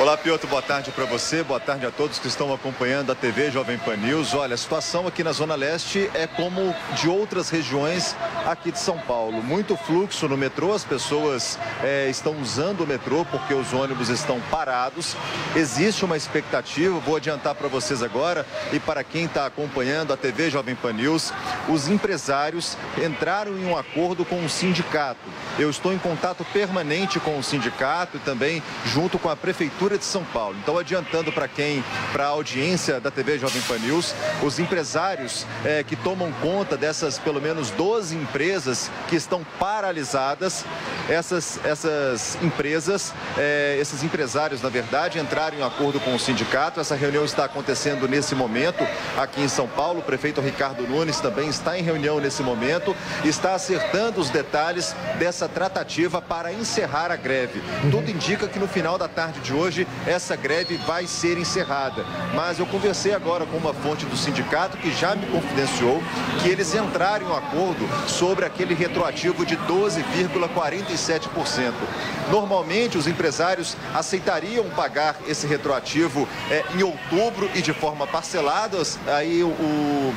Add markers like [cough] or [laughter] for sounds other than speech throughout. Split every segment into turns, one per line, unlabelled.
Olá, Piotr, boa tarde para você, boa tarde a todos que estão acompanhando a TV Jovem Pan News. Olha, a situação aqui na Zona Leste é como de outras regiões aqui de São Paulo. Muito fluxo no metrô, as pessoas é, estão usando o metrô porque os ônibus estão parados. Existe uma expectativa, vou adiantar para vocês agora e para quem está acompanhando a TV Jovem Pan News, os empresários entraram em um acordo com o sindicato. Eu estou em contato permanente com o sindicato e também junto com a prefeitura de São Paulo. Então, adiantando para quem, para a audiência da TV Jovem Pan News, os empresários é, que tomam conta dessas pelo menos 12 empresas que estão paralisadas, essas, essas empresas, é, esses empresários, na verdade, entraram em acordo com o sindicato. Essa reunião está acontecendo nesse momento aqui em São Paulo. O prefeito Ricardo Nunes também está em reunião nesse momento, está acertando os detalhes dessa tratativa para encerrar a greve. Tudo indica que no final da tarde de hoje essa greve vai ser encerrada. Mas eu conversei agora com uma fonte do sindicato que já me confidenciou que eles entraram em um acordo sobre aquele retroativo de 12,47%. Normalmente os empresários aceitariam pagar esse retroativo é, em outubro e de forma parcelada. Aí o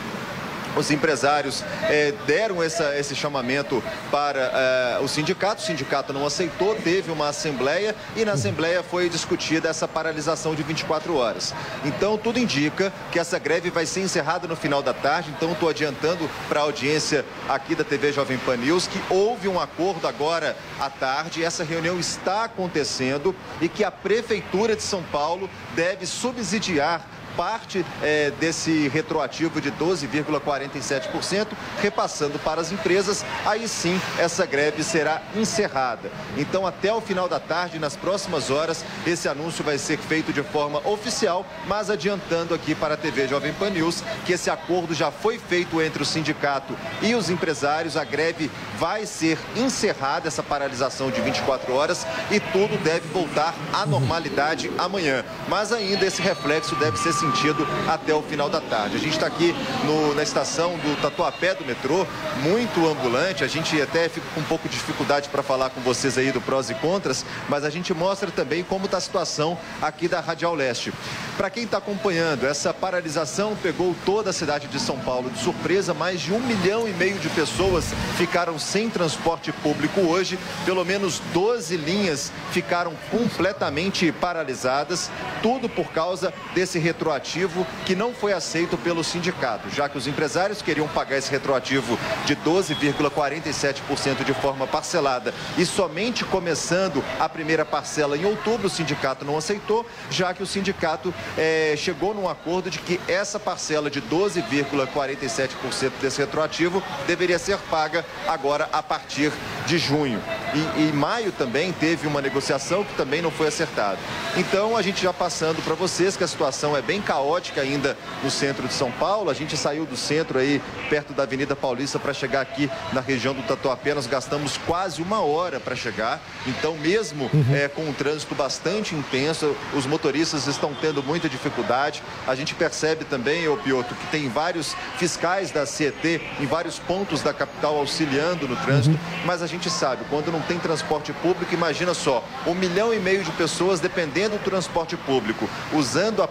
os empresários eh, deram essa, esse chamamento para eh, o sindicato, o sindicato não aceitou, teve uma assembleia e na assembleia foi discutida essa paralisação de 24 horas. Então tudo indica que essa greve vai ser encerrada no final da tarde, então estou adiantando para a audiência aqui da TV Jovem Pan News que houve um acordo agora à tarde, essa reunião está acontecendo e que a Prefeitura de São Paulo deve subsidiar parte é, desse retroativo de 12,47%, repassando para as empresas, aí sim essa greve será encerrada. Então, até o final da tarde, nas próximas horas, esse anúncio vai ser feito de forma oficial, mas adiantando aqui para a TV Jovem Pan News que esse acordo já foi feito entre o sindicato e os empresários, a greve vai ser encerrada, essa paralisação de 24 horas, e tudo deve voltar à normalidade amanhã. Mas ainda esse reflexo deve ser sentido até o final da tarde. A gente está aqui no, na estação do Tatuapé do metrô, muito ambulante. A gente até fica com um pouco de dificuldade para falar com vocês aí do prós e contras, mas a gente mostra também como está a situação aqui da Radial Leste. Para quem está acompanhando, essa paralisação pegou toda a cidade de São Paulo de surpresa. Mais de um milhão e meio de pessoas ficaram sem transporte público hoje. Pelo menos 12 linhas ficaram completamente paralisadas. Tudo por causa desse retroativo que não foi aceito pelo sindicato, já que os empresários queriam pagar esse retroativo de 12,47% de forma parcelada e somente começando a primeira parcela em outubro, o sindicato não aceitou, já que o sindicato eh, chegou num acordo de que essa parcela de 12,47% desse retroativo deveria ser paga agora a partir de junho. E em maio também teve uma negociação que também não foi acertada. Então a gente já passando para vocês que a situação é bem caótica ainda no centro de São Paulo. A gente saiu do centro aí perto da Avenida Paulista para chegar aqui na região do Tatuapé. Nós gastamos quase uma hora para chegar. Então mesmo uhum. é, com um trânsito bastante intenso, os motoristas estão tendo muita dificuldade. A gente percebe também, ô Piotr, que tem vários fiscais da CET em vários pontos da capital auxiliando no trânsito, uhum. mas a gente sabe, quando não tem transporte público, imagina só, um milhão e meio de pessoas dependendo do transporte público, usando o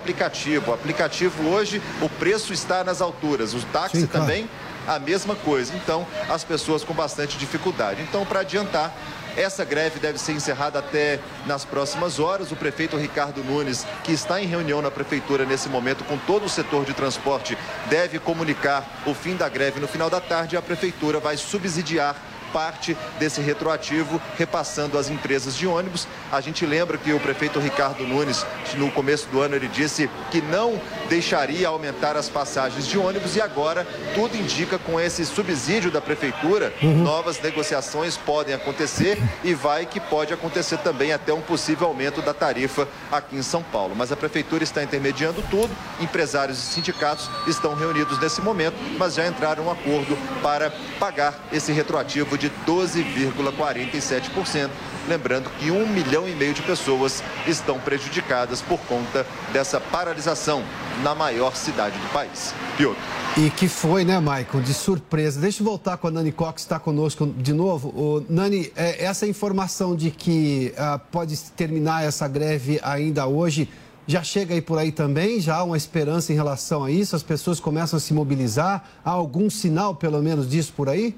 aplicativo. O aplicativo hoje, o preço está nas alturas. O táxi Sim, claro. também, a mesma coisa. Então, as pessoas com bastante dificuldade. Então, para adiantar, essa greve deve ser encerrada até nas próximas horas. O prefeito Ricardo Nunes, que está em reunião na prefeitura nesse momento com todo o setor de transporte, deve comunicar o fim da greve no final da tarde e a prefeitura vai subsidiar parte desse retroativo, repassando às empresas de ônibus. A gente lembra que o prefeito Ricardo Nunes, no começo do ano, ele disse que não deixaria aumentar as passagens de ônibus e agora tudo indica com esse subsídio da prefeitura, uhum. novas negociações podem acontecer e vai que pode acontecer também até um possível aumento da tarifa aqui em São Paulo. Mas a prefeitura está intermediando tudo, empresários e sindicatos estão reunidos nesse momento, mas já entraram um acordo para pagar esse retroativo de 12,47%. Lembrando que um milhão e meio de pessoas estão prejudicadas por conta dessa paralisação na maior cidade do país.
Piotr. E que foi, né, Maicon, de surpresa. Deixa eu voltar com a Nani Cox, está conosco de novo. O, Nani, é, essa informação de que uh, pode terminar essa greve ainda hoje, já chega aí por aí também? Já há uma esperança em relação a isso? As pessoas começam a se mobilizar? Há algum sinal, pelo menos, disso por aí?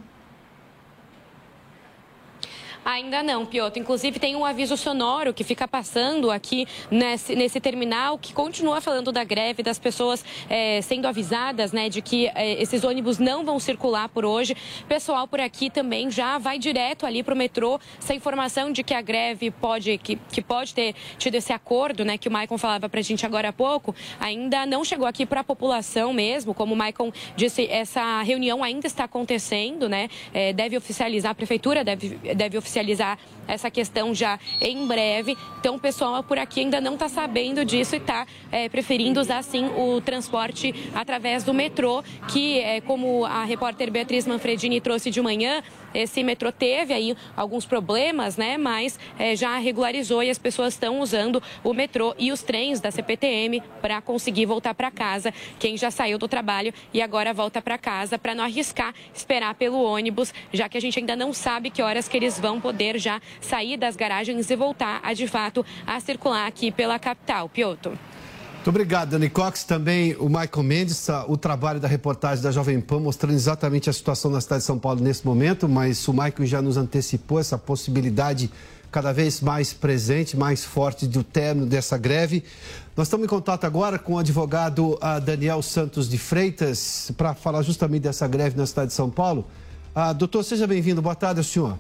Ainda não, Piotr. Inclusive, tem um aviso sonoro que fica passando aqui nesse, nesse terminal, que continua falando da greve, das pessoas é, sendo avisadas né, de que é, esses ônibus não vão circular por hoje. Pessoal por aqui também já vai direto ali para o metrô. Essa informação de que a greve pode, que, que pode ter tido esse acordo, né, que o Maicon falava para a gente agora há pouco, ainda não chegou aqui para a população mesmo. Como o Maicon disse, essa reunião ainda está acontecendo, né? É, deve oficializar, a prefeitura deve, deve oficializar oficializar essa questão já em breve. Então, o pessoal por aqui ainda não está sabendo disso e está é, preferindo usar, sim, o transporte através do metrô, que, é, como a repórter Beatriz Manfredini trouxe de manhã, esse metrô teve aí alguns problemas, né? Mas é, já regularizou e as pessoas estão usando o metrô e os trens da CPTM para conseguir voltar para casa. Quem já saiu do trabalho e agora volta para casa para não arriscar esperar pelo ônibus, já que a gente ainda não sabe que horas que eles vão poder já sair das garagens e voltar a de fato a circular aqui pela capital. Pioto.
Muito obrigado, Dani Cox. Também o Michael Mendes, o trabalho da reportagem da Jovem Pan mostrando exatamente a situação na cidade de São Paulo nesse momento, mas o Michael já nos antecipou essa possibilidade cada vez mais presente, mais forte do término dessa greve. Nós estamos em contato agora com o advogado ah, Daniel Santos de Freitas para falar justamente dessa greve na cidade de São Paulo. Ah, doutor, seja bem-vindo. Boa tarde, senhor.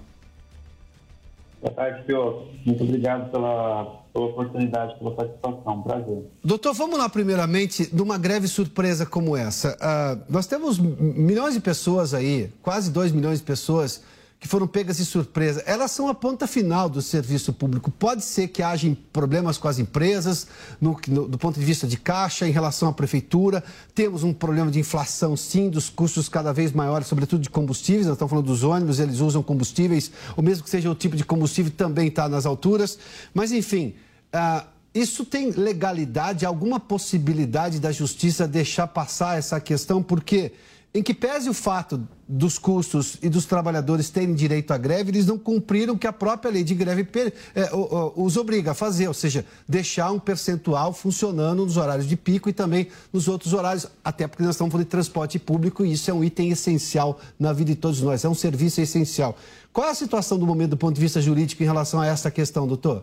Boa tarde, Piotr. Muito obrigado pela, pela oportunidade, pela participação. Prazer.
Doutor, vamos lá primeiramente de uma greve surpresa como essa. Uh, nós temos milhões de pessoas aí, quase 2 milhões de pessoas que foram pegas de surpresa, elas são a ponta final do serviço público. Pode ser que haja problemas com as empresas, no, no, do ponto de vista de caixa, em relação à prefeitura. Temos um problema de inflação, sim, dos custos cada vez maiores, sobretudo de combustíveis. Nós estamos falando dos ônibus, eles usam combustíveis, ou mesmo que seja o tipo de combustível, também está nas alturas. Mas, enfim. Uh, isso tem legalidade, alguma possibilidade da justiça deixar passar essa questão? Porque em que pese o fato dos custos e dos trabalhadores terem direito à greve, eles não cumpriram o que a própria lei de greve é, os obriga a fazer, ou seja, deixar um percentual funcionando nos horários de pico e também nos outros horários, até porque nós estamos falando de transporte público e isso é um item essencial na vida de todos nós, é um serviço essencial. Qual é a situação do momento do ponto de vista jurídico em relação a essa questão, doutor?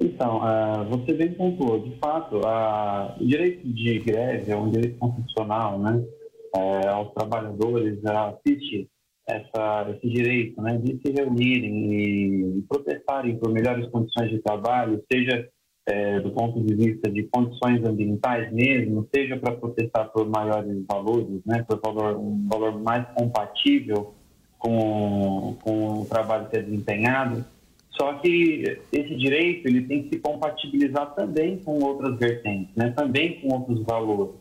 Então, uh, você bem pontuou. De fato, uh, o direito de greve é um direito constitucional, né? É, aos trabalhadores assiste essa, esse direito né, de se reunirem e protestarem por melhores condições de trabalho, seja é, do ponto de vista de condições ambientais mesmo, seja para protestar por maiores valores, né, por valor, um valor mais compatível com, com o trabalho que é desempenhado. Só que esse direito ele tem que se compatibilizar também com outras vertentes, né, também com outros valores.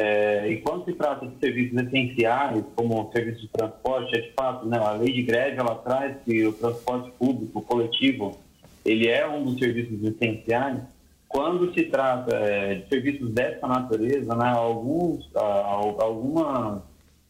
É, e quando se trata de serviços essenciais, como serviço de transporte, é de fato, né, a lei de greve ela traz que o transporte público coletivo ele é um dos serviços essenciais. Quando se trata é, de serviços dessa natureza, né, alguns, algumas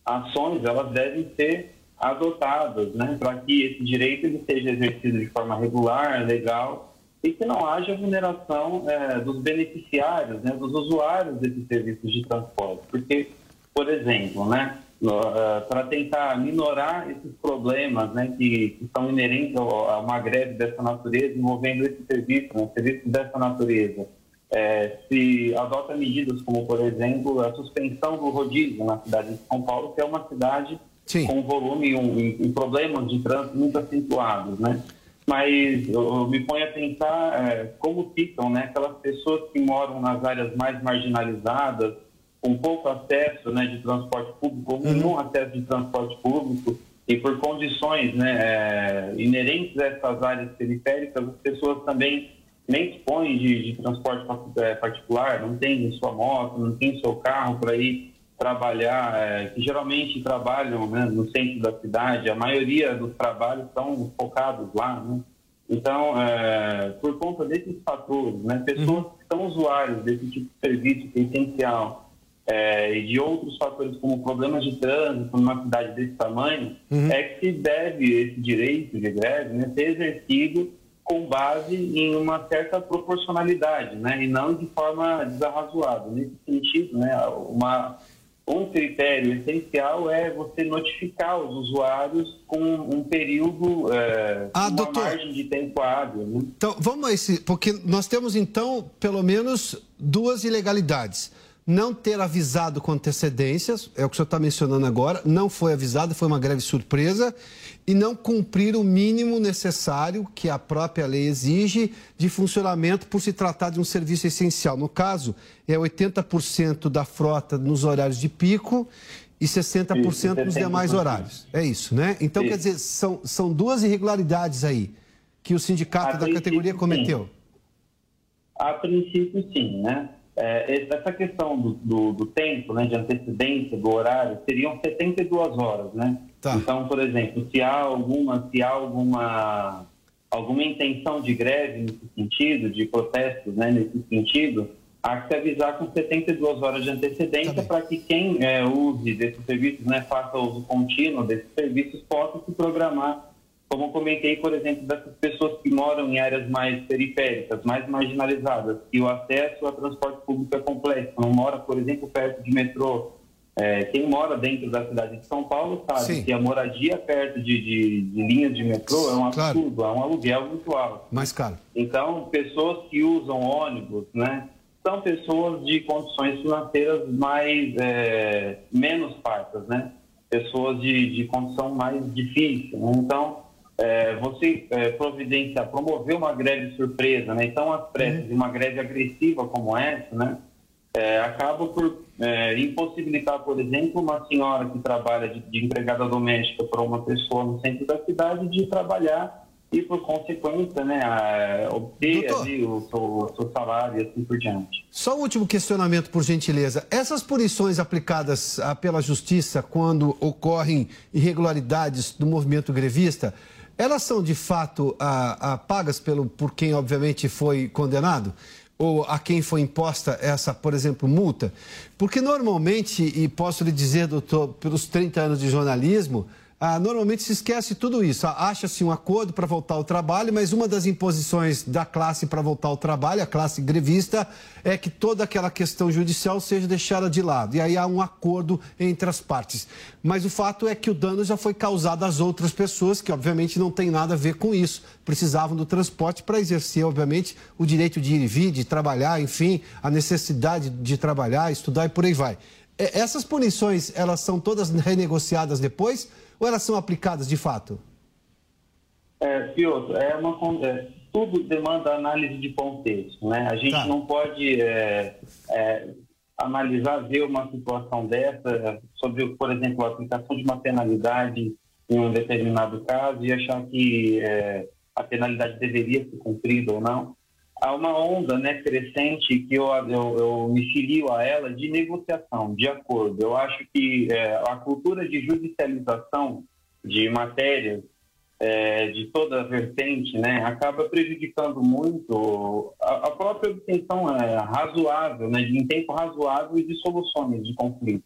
ações elas devem ser adotadas né, para que esse direito ele seja exercido de forma regular, legal e que não haja vulneração é, dos beneficiários, né, dos usuários desses serviços de transporte. Porque, por exemplo, né, uh, para tentar minorar esses problemas né, que, que são inerentes a uma greve dessa natureza, envolvendo esse serviço, né, serviços dessa natureza, é, se adota medidas como, por exemplo, a suspensão do rodízio na cidade de São Paulo, que é uma cidade Sim. com volume e um, um, problemas de trânsito muito acentuados, né? Mas eu, me ponho a pensar é, como ficam né, aquelas pessoas que moram nas áreas mais marginalizadas, com pouco acesso né, de transporte público, ou nenhum uhum. acesso de transporte público, e por condições né, é, inerentes a essas áreas periféricas, as pessoas também nem dispõem de, de transporte é, particular, não tem sua moto, não tem seu carro para ir trabalhar, é, que geralmente trabalham né, no centro da cidade, a maioria dos trabalhos estão focados lá, né? Então, é, por conta desses fatores, né, pessoas uhum. que são usuários desse tipo de serviço que é essencial é, e de outros fatores como problemas de trânsito numa cidade desse tamanho, uhum. é que se deve esse direito de greve né, ser exercido com base em uma certa proporcionalidade, né, e não de forma desarrazoada. Nesse sentido, né, uma um critério essencial é você notificar os usuários com um período, é, ah, uma doutor, margem de tempo hábil. Né?
Então, vamos a esse, porque nós temos então pelo menos duas ilegalidades não ter avisado com antecedências, é o que o senhor está mencionando agora, não foi avisado, foi uma greve surpresa, e não cumprir o mínimo necessário que a própria lei exige de funcionamento por se tratar de um serviço essencial. No caso, é 80% da frota nos horários de pico e 60% isso, nos demais horários. É isso, né? Então, isso. quer dizer, são, são duas irregularidades aí que o sindicato a da categoria cometeu. Sim.
A princípio, sim, né? É, essa questão do, do, do, tempo, né, de antecedência do horário, seriam 72 horas, né? Tá. Então, por exemplo, se há alguma, se há alguma, alguma intenção de greve nesse sentido, de protestos, né, nesse sentido, há que se avisar com 72 horas de antecedência tá para que quem é, use desses serviços, né, faça uso contínuo desses serviços, possa se programar como comentei, por exemplo, dessas pessoas que moram em áreas mais periféricas, mais marginalizadas, e o acesso a transporte público é complexo, não mora, por exemplo, perto de metrô. É, quem mora dentro da cidade de São Paulo sabe Sim. que a moradia perto de, de, de, linhas de metrô é um absurdo, claro. é um aluguel muito alto.
Mais caro.
Então, pessoas que usam ônibus, né, são pessoas de condições financeiras mais é, menos fartas, né? Pessoas de, de condição mais difícil. Né? Então, é, você é, providenciar, promover uma greve surpresa, né? Então, as pressas de uma greve agressiva como essa, né? É, acaba por é, impossibilitar, por exemplo, uma senhora que trabalha de, de empregada doméstica para uma pessoa no centro da cidade de trabalhar e, por consequência, né, a, obter ali o seu, seu, salário e assim por diante.
Só um último questionamento, por gentileza. Essas punições aplicadas ah, pela Justiça quando ocorrem irregularidades no movimento grevista, elas são de fato a, a, pagas pelo, por quem obviamente foi condenado? Ou a quem foi imposta essa, por exemplo, multa? Porque normalmente, e posso lhe dizer, doutor, pelos 30 anos de jornalismo, ah, normalmente se esquece tudo isso. Ah, acha-se um acordo para voltar ao trabalho, mas uma das imposições da classe para voltar ao trabalho, a classe grevista, é que toda aquela questão judicial seja deixada de lado. E aí há um acordo entre as partes. Mas o fato é que o dano já foi causado às outras pessoas, que obviamente não tem nada a ver com isso. Precisavam do transporte para exercer, obviamente, o direito de ir e vir, de trabalhar, enfim, a necessidade de trabalhar, estudar e por aí vai. Essas punições, elas são todas renegociadas depois? Ou elas são aplicadas de fato?
É, Piotr, é uma, é, tudo demanda análise de contexto. Né? A gente tá. não pode é, é, analisar, ver uma situação dessa sobre, por exemplo, a aplicação de uma penalidade em um determinado caso e achar que é, a penalidade deveria ser cumprida ou não. Há uma onda né, crescente que eu, eu, eu me filio a ela de negociação, de acordo. Eu acho que é, a cultura de judicialização de matérias é, de toda a vertente, né, acaba prejudicando muito a, a própria obtenção é, razoável, né, de, em tempo razoável e de soluções de conflito.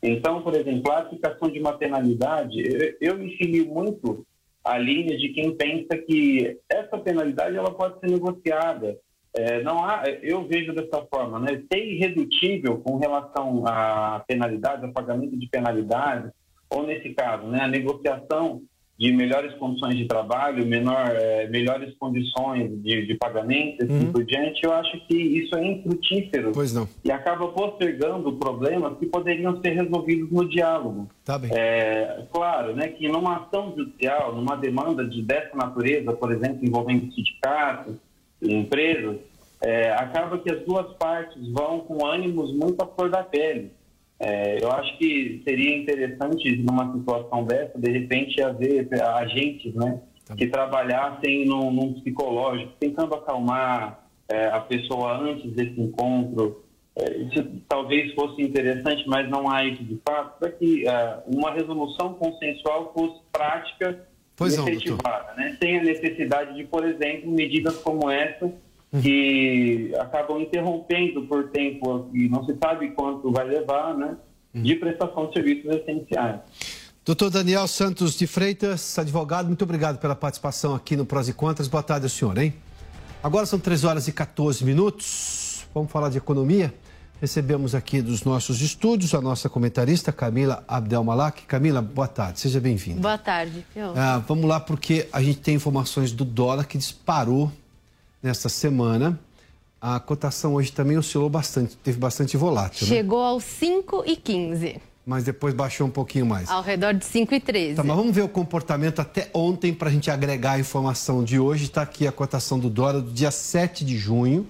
Então, por exemplo, a aplicação de uma penalidade, eu, eu me filio muito a linha de quem pensa que essa penalidade ela pode ser negociada. É, não há, eu vejo dessa forma, né? Ser irredutível com relação à penalidade, ao pagamento de penalidade, ou nesse caso, né, a negociação de melhores condições de trabalho, menor, é, melhores condições de, de pagamento, assim por diante, eu acho que isso é infrutífero.
Pois não.
E acaba postergando problemas que poderiam ser resolvidos no diálogo.
Tá bem.
É, claro, né, que numa ação judicial, numa demanda de dessa natureza, por exemplo, envolvendo sindicatos, empresas, é, acaba que as duas partes vão com ânimos muito à flor da pele. É, eu acho que seria interessante, numa situação dessa, de repente, haver agentes né, que trabalhassem num, num psicológico, tentando acalmar é, a pessoa antes desse encontro. É, isso talvez fosse interessante, mas não há isso de fato, para que é, uma resolução consensual fosse prática
Pois
e
não,
efetivada, né? sem a necessidade de, por exemplo, medidas como essa que acabam interrompendo por tempo e não se sabe quanto vai levar, né, de prestação de serviços essenciais.
Doutor Daniel Santos de Freitas, advogado, muito obrigado pela participação aqui no Prós e Contras. Boa tarde ao senhor, hein? Agora são 3 horas e 14 minutos. Vamos falar de economia. Recebemos aqui dos nossos estúdios a nossa comentarista Camila Abdelmalak. Camila, boa tarde, seja bem-vinda.
Boa tarde.
Ah, vamos lá, porque a gente tem informações do dólar que disparou nesta semana. A cotação hoje também oscilou bastante, teve bastante volátil, né?
Chegou aos 5,15,
mas depois baixou um pouquinho mais.
ao redor de 5,13.
Tá, mas vamos ver o comportamento até ontem para a gente agregar a informação de hoje. Está aqui a cotação do dólar do dia 7 de junho,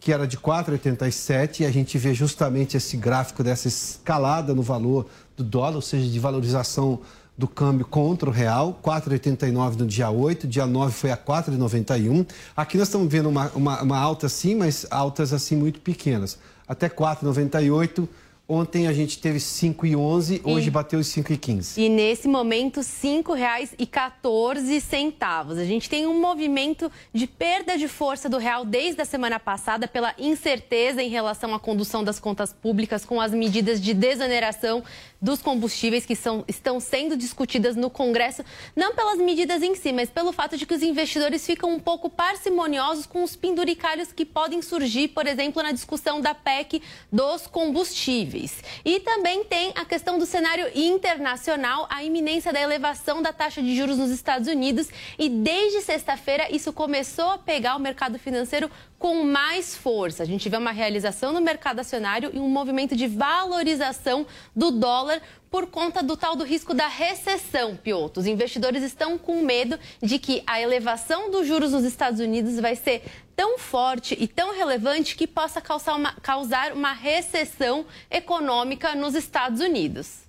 que era de 4,87, e a gente vê justamente esse gráfico dessa escalada no valor do dólar, ou seja, de valorização do câmbio contra o real, 4,89 no dia 8, dia 9 foi a 4,91. Aqui nós estamos vendo uma, uma, uma alta sim, mas altas assim muito pequenas. Até 4,98. Ontem a gente teve 5,11, hoje
E-
bateu os 5,15.
E nesse momento, R$ 5,14. A gente tem um movimento de perda de força do real desde a semana passada pela incerteza em relação à condução das contas públicas com as medidas de desoneração dos combustíveis que são, estão sendo discutidas no Congresso, não pelas medidas em si, mas pelo fato de que os investidores ficam um pouco parcimoniosos com os penduricalhos que podem surgir, por exemplo, na discussão da PEC dos combustíveis. E também tem a questão do cenário internacional, a iminência da elevação da taxa de juros nos Estados Unidos. E desde sexta-feira, isso começou a pegar o mercado financeiro com mais força. A gente vê uma realização no mercado acionário e um movimento de valorização do dólar por conta do tal do risco da recessão, Pioto. Os investidores estão com medo de que a elevação dos juros nos Estados Unidos vai ser tão forte e tão relevante que possa causar uma, causar uma recessão econômica nos Estados Unidos.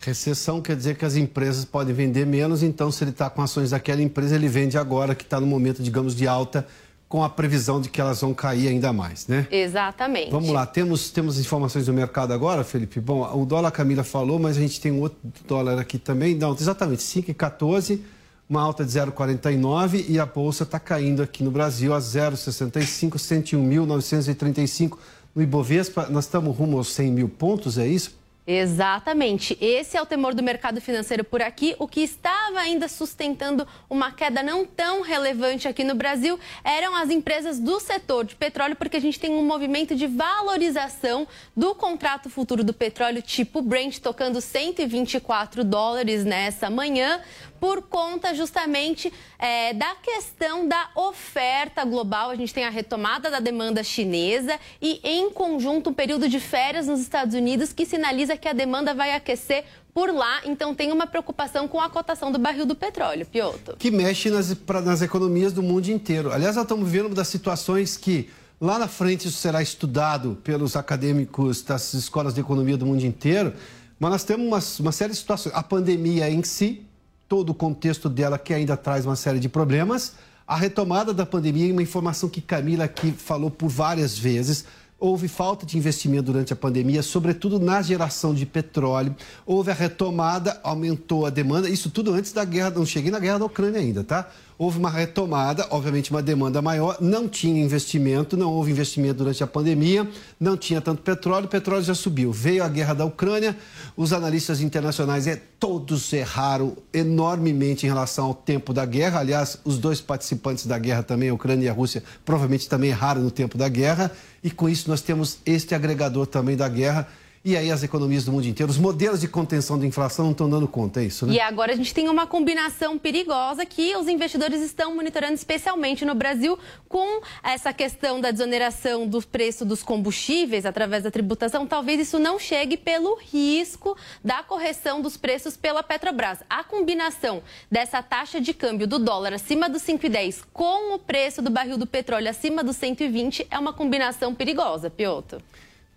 Recessão quer dizer que as empresas podem vender menos, então se ele está com ações daquela empresa, ele vende agora, que está no momento, digamos, de alta, com a previsão de que elas vão cair ainda mais, né?
Exatamente.
Vamos lá, temos, temos informações do mercado agora, Felipe? Bom, o dólar a Camila falou, mas a gente tem um outro dólar aqui também. Não, exatamente, 5,14, uma alta de 0,49 e a bolsa está caindo aqui no Brasil a 0,65, 101.935 no Ibovespa. Nós estamos rumo aos 100 mil pontos, é isso?
Exatamente. Esse é o temor do mercado financeiro por aqui. O que estava ainda sustentando uma queda não tão relevante aqui no Brasil eram as empresas do setor de petróleo, porque a gente tem um movimento de valorização do contrato futuro do petróleo tipo Brent, tocando 124 dólares nessa manhã, por conta justamente é, da questão da oferta global. A gente tem a retomada da demanda chinesa e, em conjunto, um período de férias nos Estados Unidos que sinaliza que a demanda vai aquecer por lá. Então, tem uma preocupação com a cotação do barril do petróleo, Pioto.
que mexe nas, pra- nas economias do mundo inteiro. Aliás, nós estamos vivendo uma das situações que lá na frente isso será estudado pelos acadêmicos das escolas de economia do mundo inteiro, mas nós temos uma, uma série de situações. A pandemia em si, todo o contexto dela que ainda traz uma série de problemas. A retomada da pandemia, uma informação que Camila aqui falou por várias vezes. Houve falta de investimento durante a pandemia, sobretudo na geração de petróleo. Houve a retomada, aumentou a demanda. Isso tudo antes da guerra, não cheguei na guerra da Ucrânia ainda, tá? Houve uma retomada, obviamente uma demanda maior, não tinha investimento, não houve investimento durante a pandemia, não tinha tanto petróleo, o petróleo já subiu. Veio a guerra da Ucrânia, os analistas internacionais é, todos erraram enormemente em relação ao tempo da guerra. Aliás, os dois participantes da guerra também, a Ucrânia e a Rússia, provavelmente também erraram no tempo da guerra. E com isso nós temos este agregador também da guerra. E aí as economias do mundo inteiro, os modelos de contenção da inflação não estão dando conta, é isso, né?
E agora a gente tem uma combinação perigosa que os investidores estão monitorando, especialmente no Brasil, com essa questão da desoneração do preço dos combustíveis através da tributação. Talvez isso não chegue pelo risco da correção dos preços pela Petrobras. A combinação dessa taxa de câmbio do dólar acima dos 5,10 com o preço do barril do petróleo acima dos 120 é uma combinação perigosa, Pioto.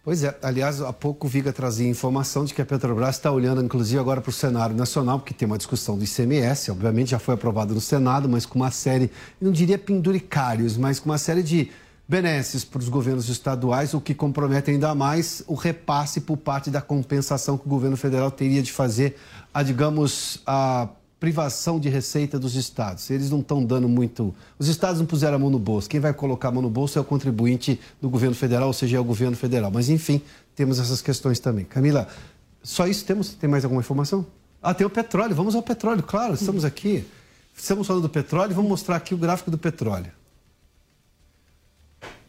Pois é, aliás, há pouco o Viga trazia informação de que a Petrobras está olhando, inclusive, agora para o cenário nacional, porque tem uma discussão do ICMS, obviamente já foi aprovado no Senado, mas com uma série, não diria penduricários, mas com uma série de benesses para os governos estaduais, o que compromete ainda mais o repasse por parte da compensação que o governo federal teria de fazer a, digamos, a privação de receita dos estados. Eles não estão dando muito. Os estados não puseram a mão no bolso. Quem vai colocar a mão no bolso é o contribuinte do governo federal, ou seja, é o governo federal. Mas, enfim, temos essas questões também. Camila, só isso temos? Tem mais alguma informação? Ah, tem o petróleo. Vamos ao petróleo, claro, estamos aqui. Estamos falando do petróleo, vamos mostrar aqui o gráfico do petróleo.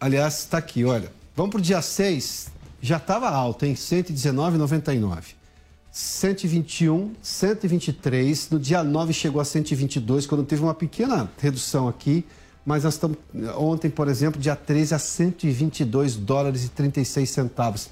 Aliás, está aqui, olha. Vamos para o dia 6, já estava alto, hein? 119,99. 121, 123. No dia 9 chegou a 122, quando teve uma pequena redução aqui. Mas nós estamos, ontem, por exemplo, dia 13 a 122 dólares e 36 centavos.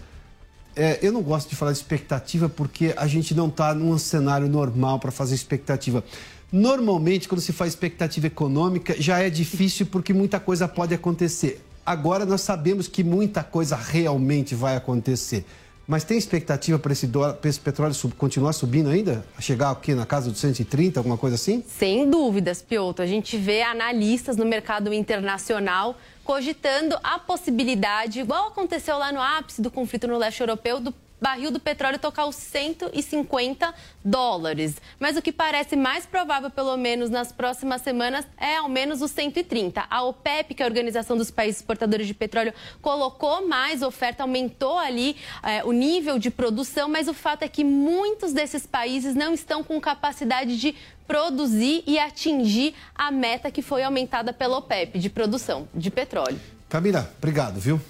É, eu não gosto de falar de expectativa porque a gente não está num cenário normal para fazer expectativa. Normalmente, quando se faz expectativa econômica, já é difícil porque muita coisa pode acontecer. Agora nós sabemos que muita coisa realmente vai acontecer. Mas tem expectativa para esse, esse petróleo sub, continuar subindo ainda? Chegar aqui na casa dos 130, alguma coisa assim?
Sem dúvidas, Piotr. A gente vê analistas no mercado internacional cogitando a possibilidade, igual aconteceu lá no ápice do conflito no leste europeu, do barril do petróleo tocar os 150 dólares. Mas o que parece mais provável, pelo menos nas próximas semanas, é ao menos os 130. A OPEP, que é a Organização dos Países Exportadores de Petróleo, colocou mais oferta, aumentou ali é, o nível de produção, mas o fato é que muitos desses países não estão com capacidade de produzir e atingir a meta que foi aumentada pela OPEP de produção de petróleo.
Camila, obrigado, viu?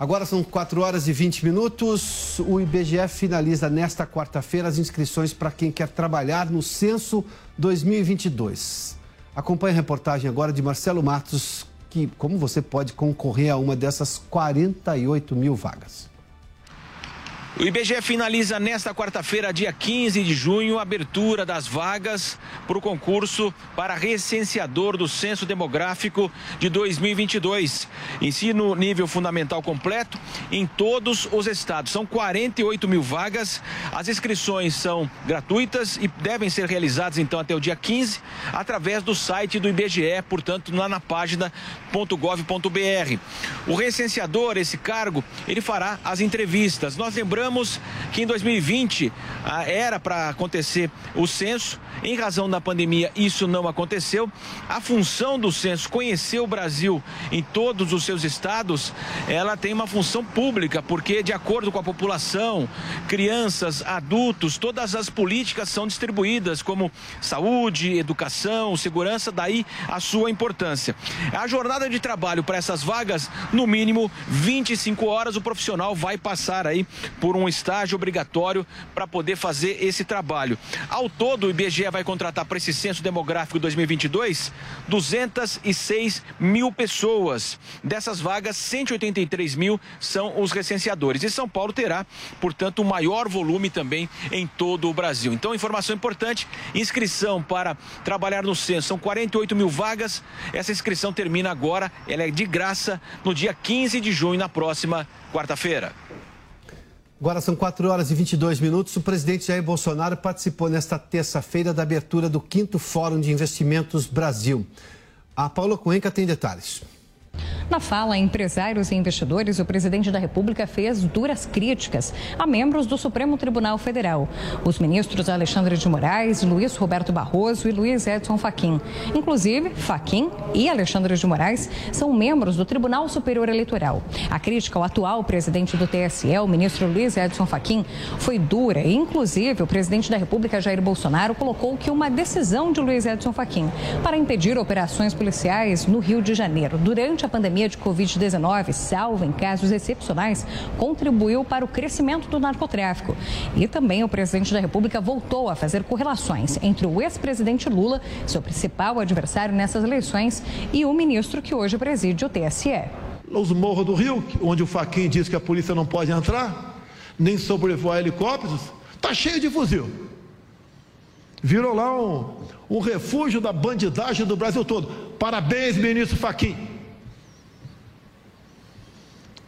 Agora são 4 horas e 20 minutos. O IBGE finaliza nesta quarta-feira as inscrições para quem quer trabalhar no censo 2022. Acompanhe a reportagem agora de Marcelo Matos, que como você pode concorrer a uma dessas 48 mil vagas.
O IBGE finaliza nesta quarta-feira, dia 15 de junho, a abertura das vagas para o concurso para recenseador do Censo Demográfico de 2022. Ensino nível fundamental completo em todos os estados. São 48 mil vagas. As inscrições são gratuitas e devem ser realizadas então até o dia 15 através do site do IBGE, portanto, lá na página .gov.br. O recenseador, esse cargo, ele fará as entrevistas. Nós lembramos lembramos que em 2020 ah, era para acontecer o censo. Em razão da pandemia, isso não aconteceu. A função do censo, conhecer o Brasil em todos os seus estados, ela tem uma função pública, porque, de acordo com a população, crianças, adultos, todas as políticas são distribuídas, como saúde, educação, segurança, daí a sua importância. A jornada de trabalho para essas vagas, no mínimo 25 horas, o profissional vai passar aí por um estágio obrigatório para poder fazer esse trabalho. Ao todo, o IBGE vai contratar para esse censo demográfico 2022 206 mil pessoas. Dessas vagas, 183 mil são os recenseadores. E São Paulo terá, portanto, o maior volume também em todo o Brasil. Então, informação importante: inscrição para trabalhar no censo são 48 mil vagas. Essa inscrição termina agora, ela é de graça no dia 15 de junho, na próxima quarta-feira.
Agora são 4 horas e 22 minutos. O presidente Jair Bolsonaro participou nesta terça-feira da abertura do 5 Fórum de Investimentos Brasil. A Paula Cuenca tem detalhes.
Na fala a empresários e investidores, o presidente da República fez duras críticas a membros do Supremo Tribunal Federal. Os ministros Alexandre de Moraes, Luiz Roberto Barroso e Luiz Edson Fachin. Inclusive, Fachin e Alexandre de Moraes são membros do Tribunal Superior Eleitoral. A crítica ao atual presidente do TSE, o ministro Luiz Edson Fachin, foi dura inclusive, o presidente da República, Jair Bolsonaro, colocou que uma decisão de Luiz Edson Fachin para impedir operações policiais no Rio de Janeiro durante a pandemia pandemia de Covid-19, salvo em casos excepcionais, contribuiu para o crescimento do narcotráfico. E também o presidente da República voltou a fazer correlações entre o ex-presidente Lula, seu principal adversário nessas eleições, e o ministro que hoje preside o TSE.
Os morros do Rio, onde o Faquin diz que a polícia não pode entrar, nem sobrevoar helicópteros, está cheio de fuzil. Virou lá um, um refúgio da bandidagem do Brasil todo. Parabéns, ministro Faquim.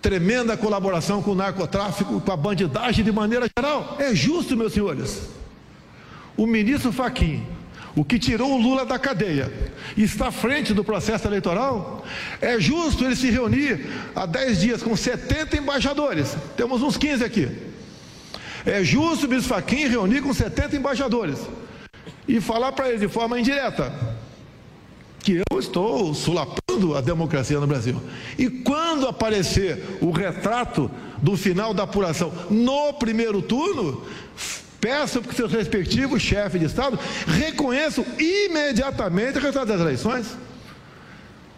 Tremenda colaboração com o narcotráfico, com a bandidagem de maneira geral. É justo, meus senhores. O ministro Faquim, o que tirou o Lula da cadeia e está à frente do processo eleitoral, é justo ele se reunir há 10 dias com 70 embaixadores. Temos uns 15 aqui. É justo o ministro Faquim reunir com 70 embaixadores e falar para ele de forma indireta que eu estou sulapando a democracia no Brasil. E quando aparecer o retrato do final da apuração no primeiro turno, peço que seus respectivos chefes de Estado reconheçam imediatamente o resultado das eleições.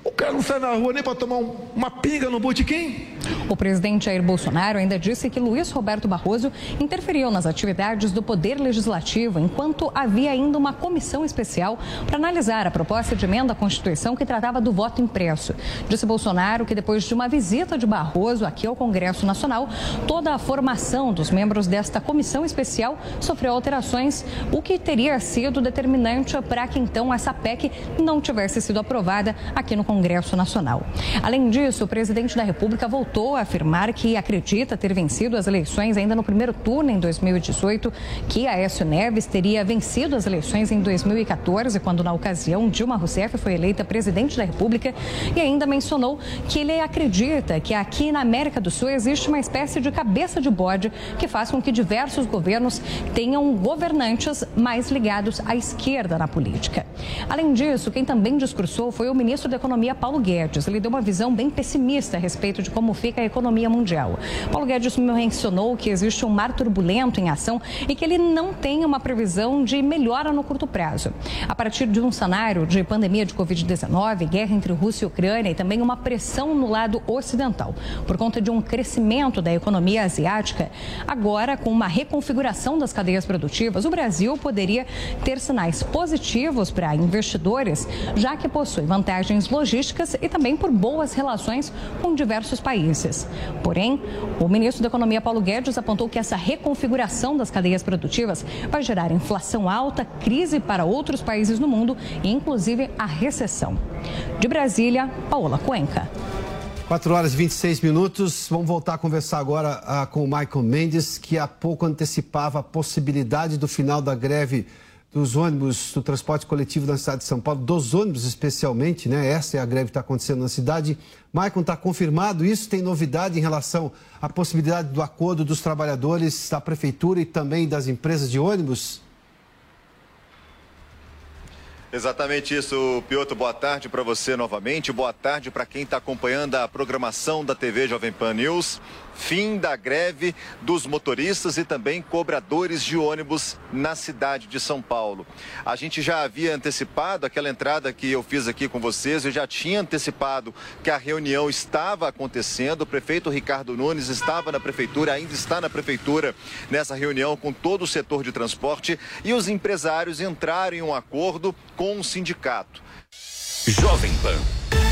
O cara não sai na rua nem para tomar um, uma pinga no botequim.
O presidente Jair Bolsonaro ainda disse que Luiz Roberto Barroso interferiu nas atividades do Poder Legislativo enquanto havia ainda uma comissão especial para analisar a proposta de emenda à Constituição que tratava do voto impresso. Disse Bolsonaro que depois de uma visita de Barroso aqui ao Congresso Nacional, toda a formação dos membros desta comissão especial sofreu alterações, o que teria sido determinante para que então essa PEC não tivesse sido aprovada aqui no Congresso Nacional. Além disso, o presidente da República voltou a afirmar que acredita ter vencido as eleições ainda no primeiro turno em 2018, que Aécio Neves teria vencido as eleições em 2014, quando na ocasião Dilma Rousseff foi eleita presidente da República, e ainda mencionou que ele acredita que aqui na América do Sul existe uma espécie de cabeça de bode que faz com que diversos governos tenham governantes mais ligados à esquerda na política. Além disso, quem também discursou foi o ministro da Economia, Paulo Guedes. Ele deu uma visão bem pessimista a respeito de como fica a economia mundial. Paulo Guedes mencionou que existe um mar turbulento em ação e que ele não tem uma previsão de melhora no curto prazo. A partir de um cenário de pandemia de Covid-19, guerra entre Rússia e Ucrânia e também uma pressão no lado ocidental, por conta de um crescimento da economia asiática, agora com uma reconfiguração das cadeias produtivas, o Brasil poderia ter sinais positivos para investidores, já que possui vantagens logísticas e também por boas relações com diversos países. Porém, o ministro da Economia, Paulo Guedes, apontou que essa reconfiguração das cadeias produtivas vai gerar inflação alta, crise para outros países no mundo e, inclusive, a recessão. De Brasília, Paola Cuenca.
4 horas e 26 minutos. Vamos voltar a conversar agora uh, com o Michael Mendes, que há pouco antecipava a possibilidade do final da greve dos ônibus do transporte coletivo na cidade de São Paulo, dos ônibus especialmente, né? Essa é a greve que está acontecendo na cidade. Maicon, está confirmado isso? Tem novidade em relação à possibilidade do acordo dos trabalhadores da prefeitura e também das empresas de ônibus?
Exatamente isso, Piotr. Boa tarde para você novamente. Boa tarde para quem está acompanhando a programação da TV Jovem Pan News fim da greve dos motoristas e também cobradores de ônibus na cidade de São Paulo. A gente já havia antecipado aquela entrada que eu fiz aqui com vocês, eu já tinha antecipado que a reunião estava acontecendo, o prefeito Ricardo Nunes estava na prefeitura, ainda está na prefeitura nessa reunião com todo o setor de transporte e os empresários entraram em um acordo com o sindicato.
Jovem Pan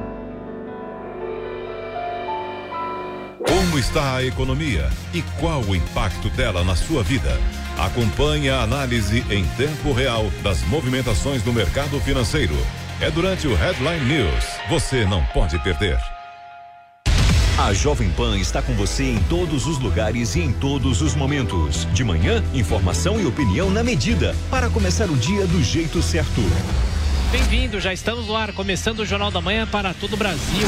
Como está a economia e qual o impacto dela na sua vida? Acompanhe a análise em tempo real das movimentações do mercado financeiro. É durante o Headline News. Você não pode perder.
A Jovem Pan está com você em todos os lugares e em todos os momentos. De manhã, informação e opinião na medida para começar o dia do jeito certo.
Bem-vindo, já estamos no ar, começando o Jornal da Manhã para todo o Brasil.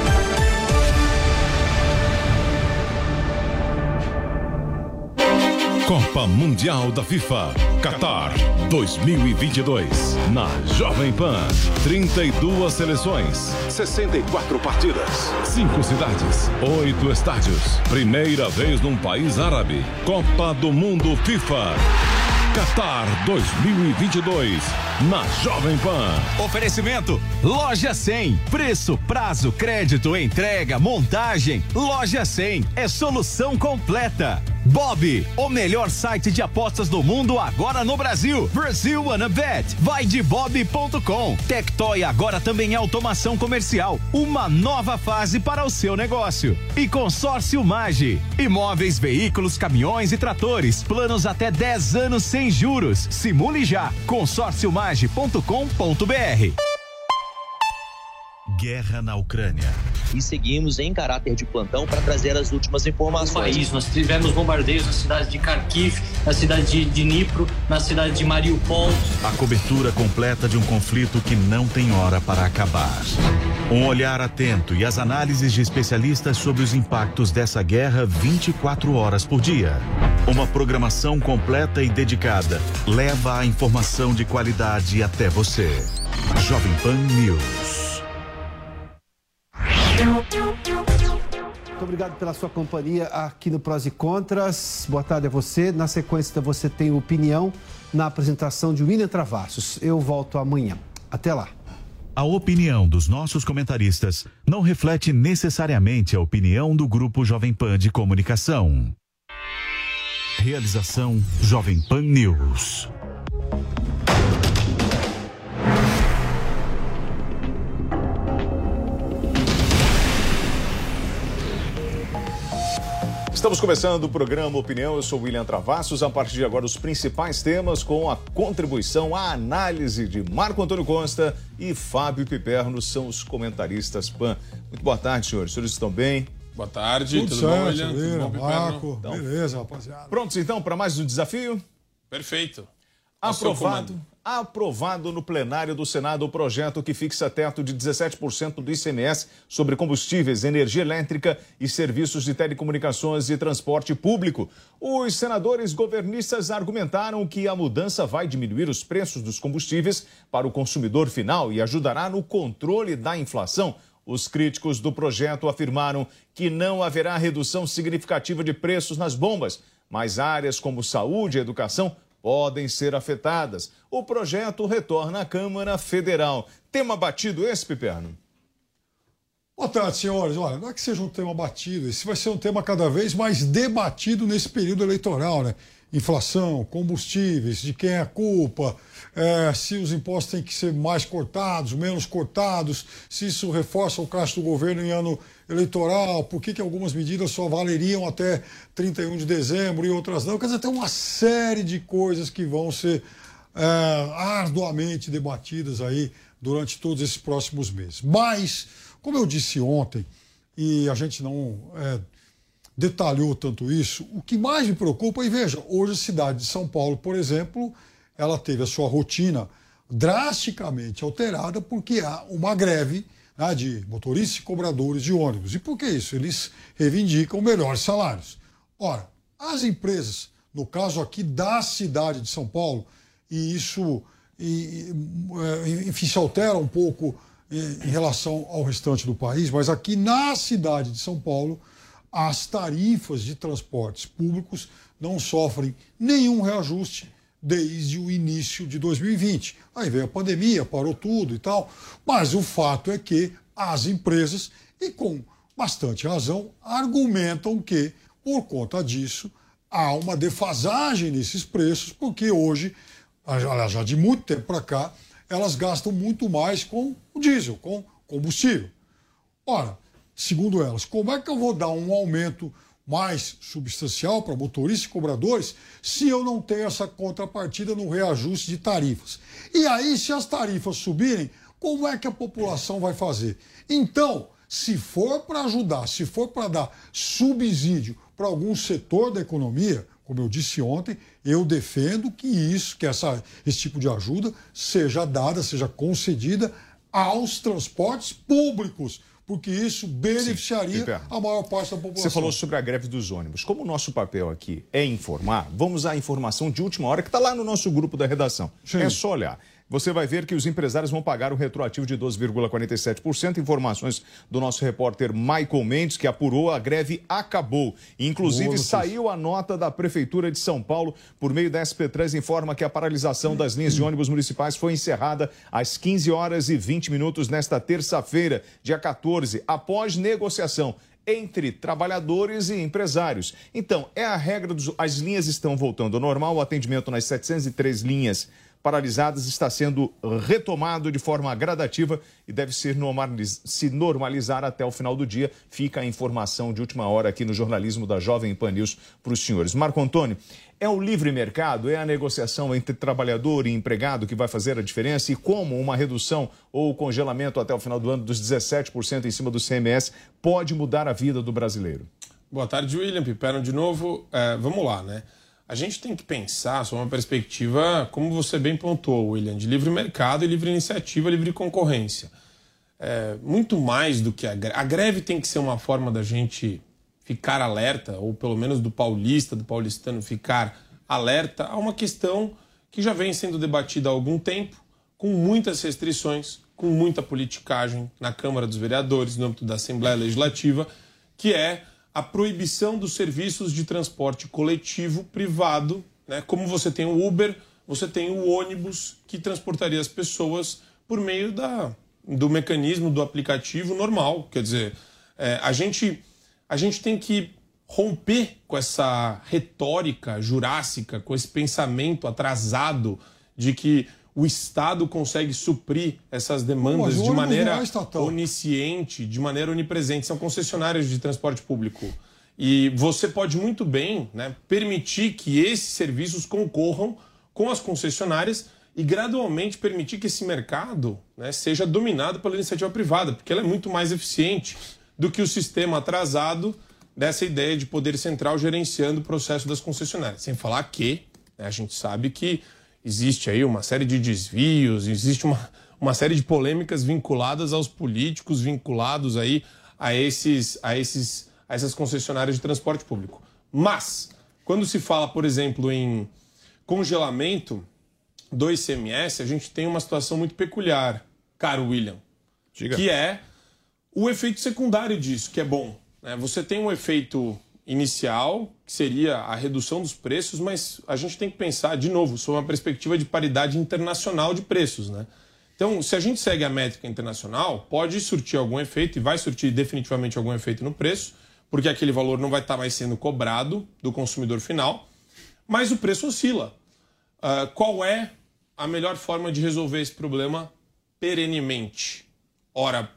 Copa Mundial da FIFA Qatar 2022 na Jovem Pan. 32 seleções, 64 partidas, 5 cidades, 8 estádios. Primeira vez num país árabe. Copa do Mundo FIFA Qatar 2022 na Jovem Pan.
Oferecimento Loja 100. Preço, prazo, crédito, entrega, montagem. Loja 100 é solução completa. Bob, o melhor site de apostas do mundo agora no Brasil. Brasil Wanna Bet. Vai de bob.com. Tectoy agora também é automação comercial. Uma nova fase para o seu negócio. E consórcio Mage. Imóveis, veículos, caminhões e tratores. Planos até 10 anos sem juros. Simule já. consórciomage.com.br.
Guerra na Ucrânia.
E seguimos em caráter de plantão para trazer as últimas informações.
No país, nós tivemos bombardeios na cidade de Kharkiv, na cidade de Dnipro, na cidade de Mariupol.
A cobertura completa de um conflito que não tem hora para acabar. Um olhar atento e as análises de especialistas sobre os impactos dessa guerra 24 horas por dia. Uma programação completa e dedicada leva a informação de qualidade até você. Jovem Pan News.
Obrigado pela sua companhia aqui no Prós e Contras. Boa tarde a você. Na sequência, você tem opinião na apresentação de William Travassos. Eu volto amanhã. Até lá.
A opinião dos nossos comentaristas não reflete necessariamente a opinião do Grupo Jovem Pan de Comunicação. Realização Jovem Pan News.
Estamos começando o programa Opinião. Eu sou William Travassos. A partir de agora, os principais temas com a contribuição, a análise de Marco Antônio Costa e Fábio Piperno são os comentaristas PAN. Muito boa tarde, senhores. Os senhores estão bem?
Boa tarde,
tudo,
tudo
certo,
bom, William? Tudo bom,
Marco,
Então,
beleza, rapaziada.
Prontos então para mais um desafio?
Perfeito.
Aprovado. Aprovado no plenário do Senado o projeto que fixa teto de 17% do ICMS sobre combustíveis, energia elétrica e serviços de telecomunicações e transporte público. Os senadores governistas argumentaram que a mudança vai diminuir os preços dos combustíveis para o consumidor final e ajudará no controle da inflação. Os críticos do projeto afirmaram que não haverá redução significativa de preços nas bombas, mas áreas como saúde e educação podem ser afetadas. O projeto retorna à Câmara Federal. Tema batido esse, Piperno?
Boa tarde, senhores. Olha, não é que seja um tema batido, esse vai ser um tema cada vez mais debatido nesse período eleitoral, né? Inflação, combustíveis, de quem é a culpa, é, se os impostos têm que ser mais cortados, menos cortados, se isso reforça o caixa do governo em ano eleitoral, por que, que algumas medidas só valeriam até 31 de dezembro e outras não. Quer dizer, tem uma série de coisas que vão ser é, arduamente debatidas aí durante todos esses próximos meses. Mas, como eu disse ontem, e a gente não é, detalhou tanto isso, o que mais me preocupa, e veja, hoje a cidade de São Paulo, por exemplo, ela teve a sua rotina drasticamente alterada porque há uma greve né, de motoristas e cobradores de ônibus. E por que isso? Eles reivindicam melhores salários. Ora, as empresas, no caso aqui da cidade de São Paulo, e isso e, e, enfim, se altera um pouco em relação ao restante do país, mas aqui na cidade de São Paulo, as tarifas de transportes públicos não sofrem nenhum reajuste desde o início de 2020. Aí veio a pandemia, parou tudo e tal, mas o fato é que as empresas, e com bastante razão, argumentam que, por conta disso, há uma defasagem nesses preços, porque hoje já de muito tempo para cá, elas gastam muito mais com o diesel, com combustível. Ora, segundo elas, como é que eu vou dar um aumento mais substancial para motoristas e cobradores se eu não tenho essa contrapartida no reajuste de tarifas? E aí, se as tarifas subirem, como é que a população vai fazer? Então, se for para ajudar, se for para dar subsídio para algum setor da economia, como eu disse ontem, eu defendo que isso, que essa, esse tipo de ajuda seja dada, seja concedida aos transportes públicos, porque isso beneficiaria
Sim,
a maior parte da população.
Você falou sobre a greve dos ônibus. Como o nosso papel aqui é informar, vamos à informação de última hora que está lá no nosso grupo da redação.
Sim.
É só olhar. Você vai ver que os empresários vão pagar o retroativo de 12,47%. Informações do nosso repórter Michael Mendes, que apurou, a greve acabou. Inclusive,
Boa
saiu a nota da Prefeitura de São Paulo, por meio da SP3, informa que a paralisação das linhas de ônibus municipais foi encerrada às 15 horas e 20 minutos nesta terça-feira, dia 14, após negociação entre trabalhadores e empresários. Então, é a regra dos. As linhas estão voltando ao normal, o atendimento nas 703 linhas paralisadas está sendo retomado de forma gradativa e deve ser normaliz... se normalizar até o final do dia. Fica a informação de última hora aqui no jornalismo da Jovem Pan News para os senhores. Marco Antônio, é o livre mercado, é a negociação entre trabalhador e empregado que vai fazer a diferença e como uma redução ou congelamento até o final do ano dos 17% em cima do CMS pode mudar a vida do brasileiro?
Boa tarde, William. Piperno de novo. É, vamos lá, né? A gente tem que pensar sob uma perspectiva, como você bem pontuou, William, de livre mercado livre iniciativa, livre concorrência. É, muito mais do que a greve. A greve tem que ser uma forma da gente ficar alerta, ou pelo menos do paulista, do paulistano ficar alerta a uma questão que já vem sendo debatida há algum tempo, com muitas restrições, com muita politicagem na Câmara dos Vereadores, no âmbito da Assembleia Legislativa, que é a proibição dos serviços de transporte coletivo privado, né? como você tem o Uber, você tem o ônibus que transportaria as pessoas por meio da, do mecanismo do aplicativo normal. Quer dizer, é, a, gente, a gente tem que romper com essa retórica jurássica, com esse pensamento atrasado de que o Estado consegue suprir essas demandas
o
de maneira
é
onisciente, de maneira onipresente. São concessionárias de transporte público. E você pode muito bem né, permitir que esses serviços concorram com as concessionárias e gradualmente permitir que esse mercado né, seja dominado pela iniciativa privada, porque ela é muito mais eficiente do que o sistema atrasado dessa ideia de poder central gerenciando o processo das concessionárias. Sem falar que né, a gente sabe que existe aí uma série de desvios, existe uma, uma série de polêmicas vinculadas aos políticos, vinculados aí a, esses, a, esses, a essas concessionárias de transporte público. Mas, quando se fala, por exemplo, em congelamento do ICMS, a gente tem uma situação muito peculiar, caro William,
Diga.
que é o efeito secundário disso, que é bom. né? Você tem um efeito inicial, que seria a redução dos preços, mas a gente tem que pensar, de novo, sob uma perspectiva de paridade internacional de preços. Né? Então, se a gente segue a métrica internacional, pode surtir algum efeito, e vai surtir definitivamente algum efeito no preço, porque aquele valor não vai estar mais sendo cobrado do consumidor final, mas o preço oscila. Ah, qual é a melhor forma de resolver esse problema perenemente? Ora,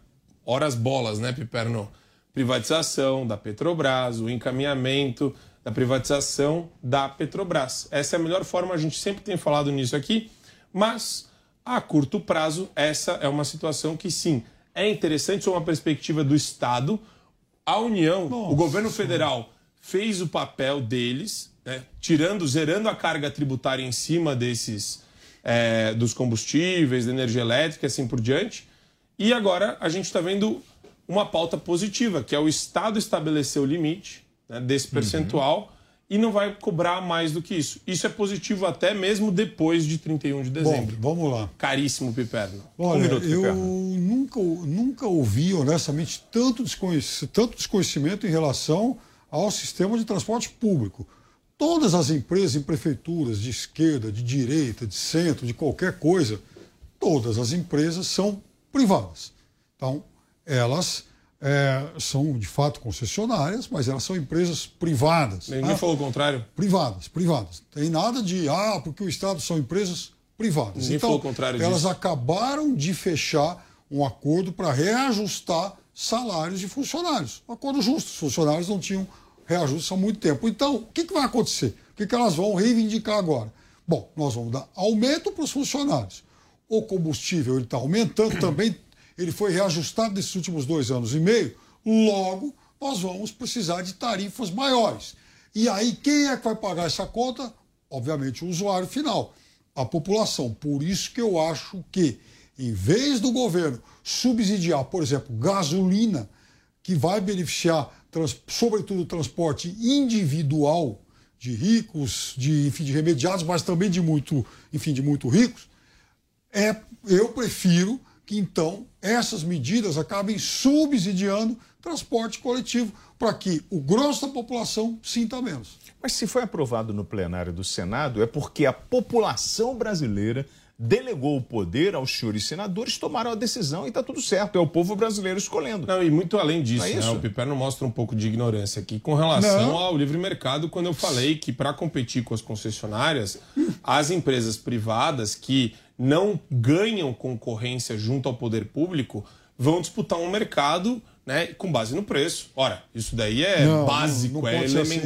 ora as bolas, né, Piperno? Privatização da Petrobras, o encaminhamento da privatização da Petrobras. Essa é a melhor forma, a gente sempre tem falado nisso aqui, mas a curto prazo, essa é uma situação que sim, é interessante sob uma perspectiva do Estado. A União, o governo federal, fez o papel deles, né, tirando, zerando a carga tributária em cima desses é, dos combustíveis, da energia elétrica, e assim por diante. E agora a gente está vendo uma pauta positiva, que é o Estado estabelecer o limite né, desse percentual e não vai cobrar mais do que isso. Isso é positivo até mesmo depois de 31 de dezembro.
Bom, vamos lá.
Caríssimo Piperno.
Olha,
um minuto,
eu
Piperno.
nunca, nunca ouvi, honestamente, tanto desconhecimento, tanto desconhecimento em relação ao sistema de transporte público. Todas as empresas em prefeituras de esquerda, de direita, de centro, de qualquer coisa, todas as empresas são privadas. Então, elas é, são de fato concessionárias, mas elas são empresas privadas.
Ninguém
tá?
falou o contrário.
Privadas, privadas. Tem nada de, ah, porque o Estado são empresas privadas.
Ninguém
então,
falou o contrário
elas
disso.
acabaram de fechar um acordo para reajustar salários de funcionários. Um acordo justo. Os funcionários não tinham reajuste há muito tempo. Então, o que, que vai acontecer? O que, que elas vão reivindicar agora? Bom, nós vamos dar aumento para os funcionários. O combustível está aumentando também, ele foi reajustado nesses últimos dois anos e meio. Logo, nós vamos precisar de tarifas maiores. E aí, quem é que vai pagar essa conta? Obviamente, o usuário final, a população. Por isso que eu acho que, em vez do governo subsidiar, por exemplo, gasolina, que vai beneficiar, trans, sobretudo, o transporte individual de ricos, de, enfim, de remediados, mas também de muito, enfim, de muito ricos, é, eu prefiro que então essas medidas acabem subsidiando transporte coletivo para que o grosso da população sinta menos.
Mas se foi aprovado no plenário do Senado, é porque a população brasileira delegou o poder aos senhores senadores, tomaram a decisão e está tudo certo. É o povo brasileiro escolhendo.
Não, e muito além disso,
é
né,
isso?
o Piperno mostra um pouco de ignorância aqui com relação
Não.
ao livre mercado, quando eu falei que para competir com as concessionárias, as empresas privadas que não ganham concorrência junto ao poder público vão disputar um mercado né, com base no preço. Ora, isso daí é
Não,
básico,
não- não
é
pode ser assim.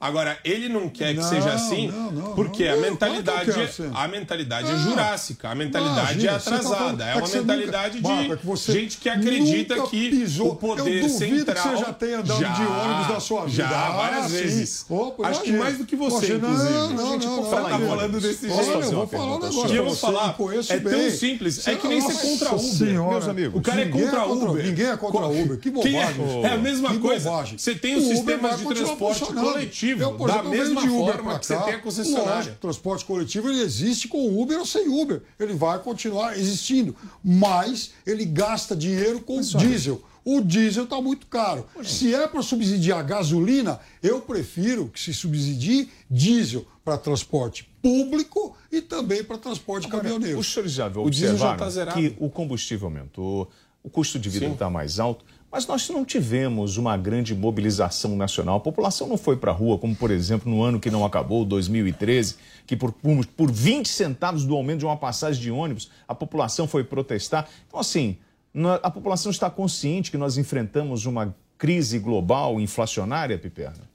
Agora, ele não quer que
Não,
seja assim,
não, não,
porque
não.
a mentalidade,
ser.
a mentalidade é
Não.
jurássica, a mentalidade
Imagina,
é
tá falando-
atrasada, é
é
uma mentalidade
nunca- Marco, é que
de
você
gente que acredita que
pisou.
o poder
Eu
central
que você já tenha andado
Já,
de ônibus na sua vida.
Já, várias
Ah,
vezes.
Opa,
Acho que mais do que você,
Poxa,
inclusive.
Não, não,
Gente,
não. não,
falar
não,
desse
Olha,
jeito.
eu vou falar um negócio
eu vou falar, é tão simples, é que nem ser contra Uber, meus amigos. O cara é
Ninguém
contra Uber.
Ninguém é contra
Co-
Uber. Que [laughs]
é?
bobagem.
É a mesma coisa. Você tem
O
os sistemas de transporte
funcionando.
Coletivo,
Eu, por
da mesma
de Uber
forma que você
cá.
tem a concessionária.
Lógico, o transporte coletivo ele existe com Uber ou sem Uber. Ele vai continuar existindo. Mas ele gasta dinheiro com diesel. O diesel está muito caro. Se é para subsidiar gasolina, eu prefiro que se subsidie diesel para transporte público e também para transporte de caminhoneiro.
Os senhores já
O diesel já
observaram
tá zerado.
que o combustível aumentou, o custo de vida está mais alto, mas nós não tivemos uma grande mobilização nacional. A população não foi para a rua, como por exemplo no ano que não acabou, 2013, que por, por, por 20 centavos do aumento de uma passagem de ônibus, a população foi protestar. Então, assim, a população está consciente que nós enfrentamos uma crise global inflacionária, Piperna?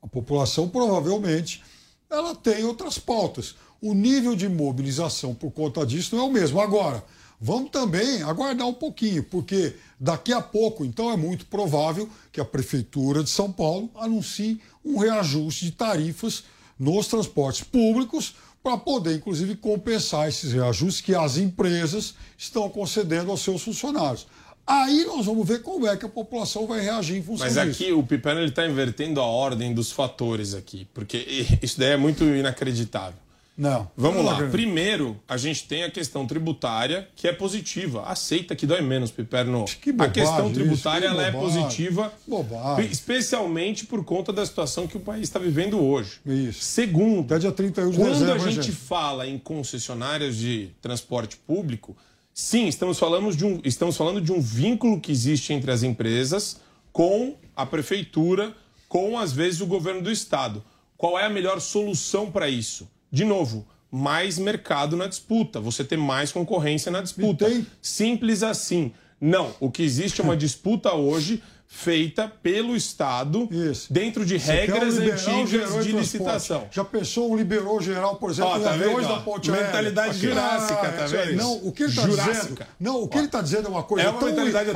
A população provavelmente ela tem outras pautas. O nível de mobilização por conta disso não é o mesmo. Agora, vamos também aguardar um pouquinho, porque daqui a pouco, então, é muito provável que a Prefeitura de São Paulo anuncie um reajuste de tarifas nos transportes públicos para poder, inclusive, compensar esses reajustes que as empresas estão concedendo aos seus funcionários. Aí nós vamos ver como é que a população vai reagir em função
Mas
disso.
aqui o Piperno ele está invertendo a ordem dos fatores aqui, porque [laughs] isso daí é muito inacreditável.
Não.
Vamos lá. Primeiro, a gente tem a questão tributária, que é positiva. Aceita que dói menos, Piperno. a
bobagem
questão
isso,
tributária
que
ela é positiva,
Bobagem.
especialmente por conta da situação que o país está vivendo hoje.
Isso.
Segundo,
Até dia 31 de
quando
dezembro,
a gente
gente?
fala em concessionárias de transporte público, sim, estamos falando, de um, estamos falando de um vínculo que existe entre as empresas com a prefeitura, com, às vezes, o governo do estado. Qual é a melhor solução para isso? De novo, mais mercado na disputa, você ter mais concorrência na disputa. Simples assim. Não, o que existe é uma disputa hoje feita pelo Estado dentro de
Você um
regras
liberal
antigas
em
de licitação.
Já pensou um liberou geral, por exemplo, em
tá
aviões da Ponte?
Mentalidade jurássica,
Ah,
tá
é,
vendo?
Não, o que ele está dizendo... Não, o que ele está dizendo é uma coisa
É uma
tão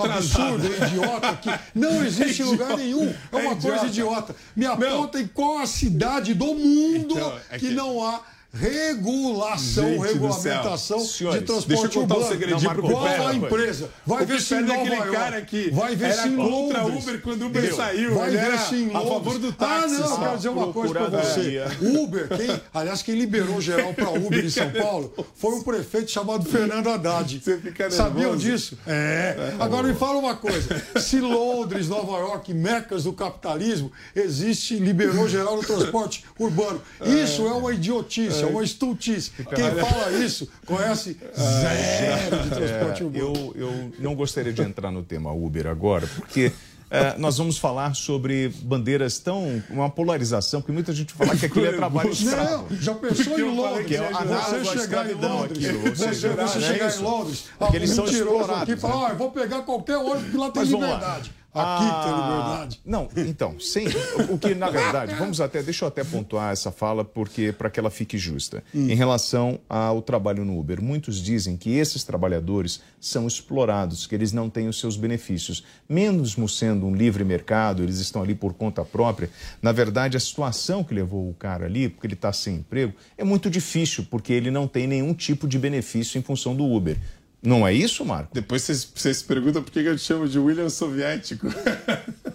absurda, idiota, que não [laughs] existe em lugar nenhum. É
É
uma coisa
idiota.
idiota. Me apontem qual a cidade do mundo
Então, é
que
que-
não há regulação,
Gente
regulamentação.
Senhores,
de transporte
deixa eu contar um
urbano.
segredinho
Qual
Piperno,
a empresa? Vai
O
ver se em
é aquele
York.
cara que
vai ver
era contra
Londres.
Uber quando Uber saiu,
Vai ver
era
se em
a
Londres.
favor do
Ah,
táxi,
não, eu
só.
quero dizer uma coisa pra você. Uber, quem, aliás, quem liberou geral para [laughs] Uber em São Paulo foi um prefeito chamado Fernando Haddad. Você
fica
Sabiam disso? É. Agora me fala uma coisa. Se Londres, Nova York, mecas do capitalismo, existe, liberou geral no transporte urbano. Isso é uma idiotice, é uma estultice. Quem fala isso conhece zero de transporte
É,
urbano.
eu, eu não gostaria de entrar no tema Uber agora, porque É, nós vamos falar sobre bandeiras tão. uma polarização, que muita gente fala que aquilo é trabalho escravo.
Não, já pensou em Londres?
Que é a
você chegar em Londres,
aqui,
você,
você, é
chegar em Londres, mentiroso aqui fala,
né?
ah, eu vou pegar qualquer ônibus que lá tem
Mas vamos
Aqui tem
Ah,
liberdade.
Não, então, sim. O que, na verdade, vamos até, deixa eu até pontuar essa fala, porque para que ela fique justa.
Hum.
Em relação ao trabalho no Uber, muitos dizem que esses trabalhadores são explorados, que eles não têm os seus benefícios. Mesmo sendo um livre mercado, eles estão ali por conta própria. Na verdade, a situação que levou o cara ali, porque ele está sem emprego, é muito difícil, porque ele não tem nenhum tipo de benefício em função do Uber. Não é isso, Marco?
Depois vocês, vocês se perguntam por que eu te chamo de William Soviético. [laughs]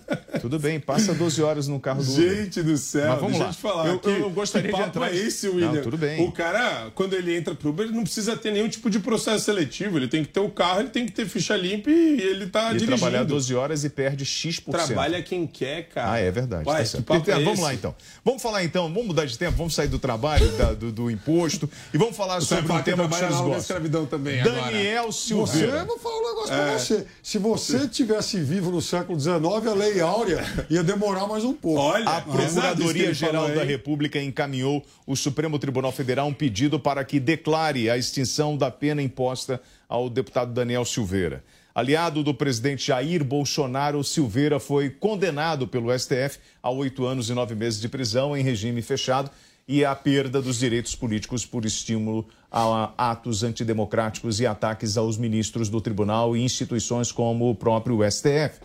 Tudo bem, passa 12 horas no carro do Uber.
Gente do céu,
Mas vamos
deixa
lá.
eu te falar.
Eu-
que-
eu gostaria
que
de
papo
entrar-
é esse, William?
Não, tudo bem.
O cara, quando ele entra pro Uber, ele não precisa ter nenhum tipo de processo seletivo. Ele tem que ter o carro, ele tem que ter ficha limpa e ele tá
Ele
dirigindo.
trabalhar 12 horas e perde X%.
Trabalha quem quer, cara.
Ah, é verdade.
Uai,
tá
que
certo.
papo
Então,
é
vamos
esse?
lá então. Vamos falar então, vamos mudar de tempo, vamos sair do trabalho, da- do, do imposto e vamos falar
Você
sobre um tema que vocês gostam.
escravidão também
Daniel
Você,
Silveira.
eu vou falar um negócio
É.
pra você. Se você tivesse vivo no século XIX, a Lei Áurea ia demorar mais um pouco.
Olha,
A Procuradoria-Geral
falou
da. República encaminhou o Supremo Tribunal Federal um pedido para que declare a extinção da pena imposta ao deputado Daniel Silveira. Aliado do presidente Jair Bolsonaro, Silveira foi condenado pelo STF a oito anos e nove meses de prisão em regime fechado e a perda dos direitos políticos por estímulo a atos antidemocráticos e ataques aos ministros do tribunal e instituições como o próprio STF.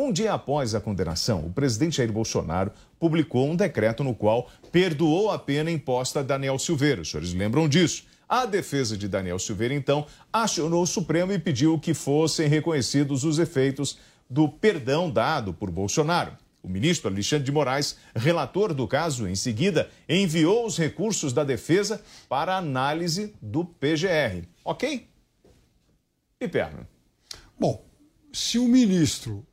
Um dia após a condenação, o presidente Jair Bolsonaro publicou um decreto no qual perdoou a pena imposta a Daniel Silveira. Os senhores lembram disso? A defesa de Daniel Silveira, então, acionou o Supremo e pediu que fossem reconhecidos os efeitos do perdão dado por Bolsonaro. O ministro Alexandre de Moraes, relator do caso, em seguida enviou os recursos da defesa para análise do PGR. Ok? E perna.
Bom, se o ministro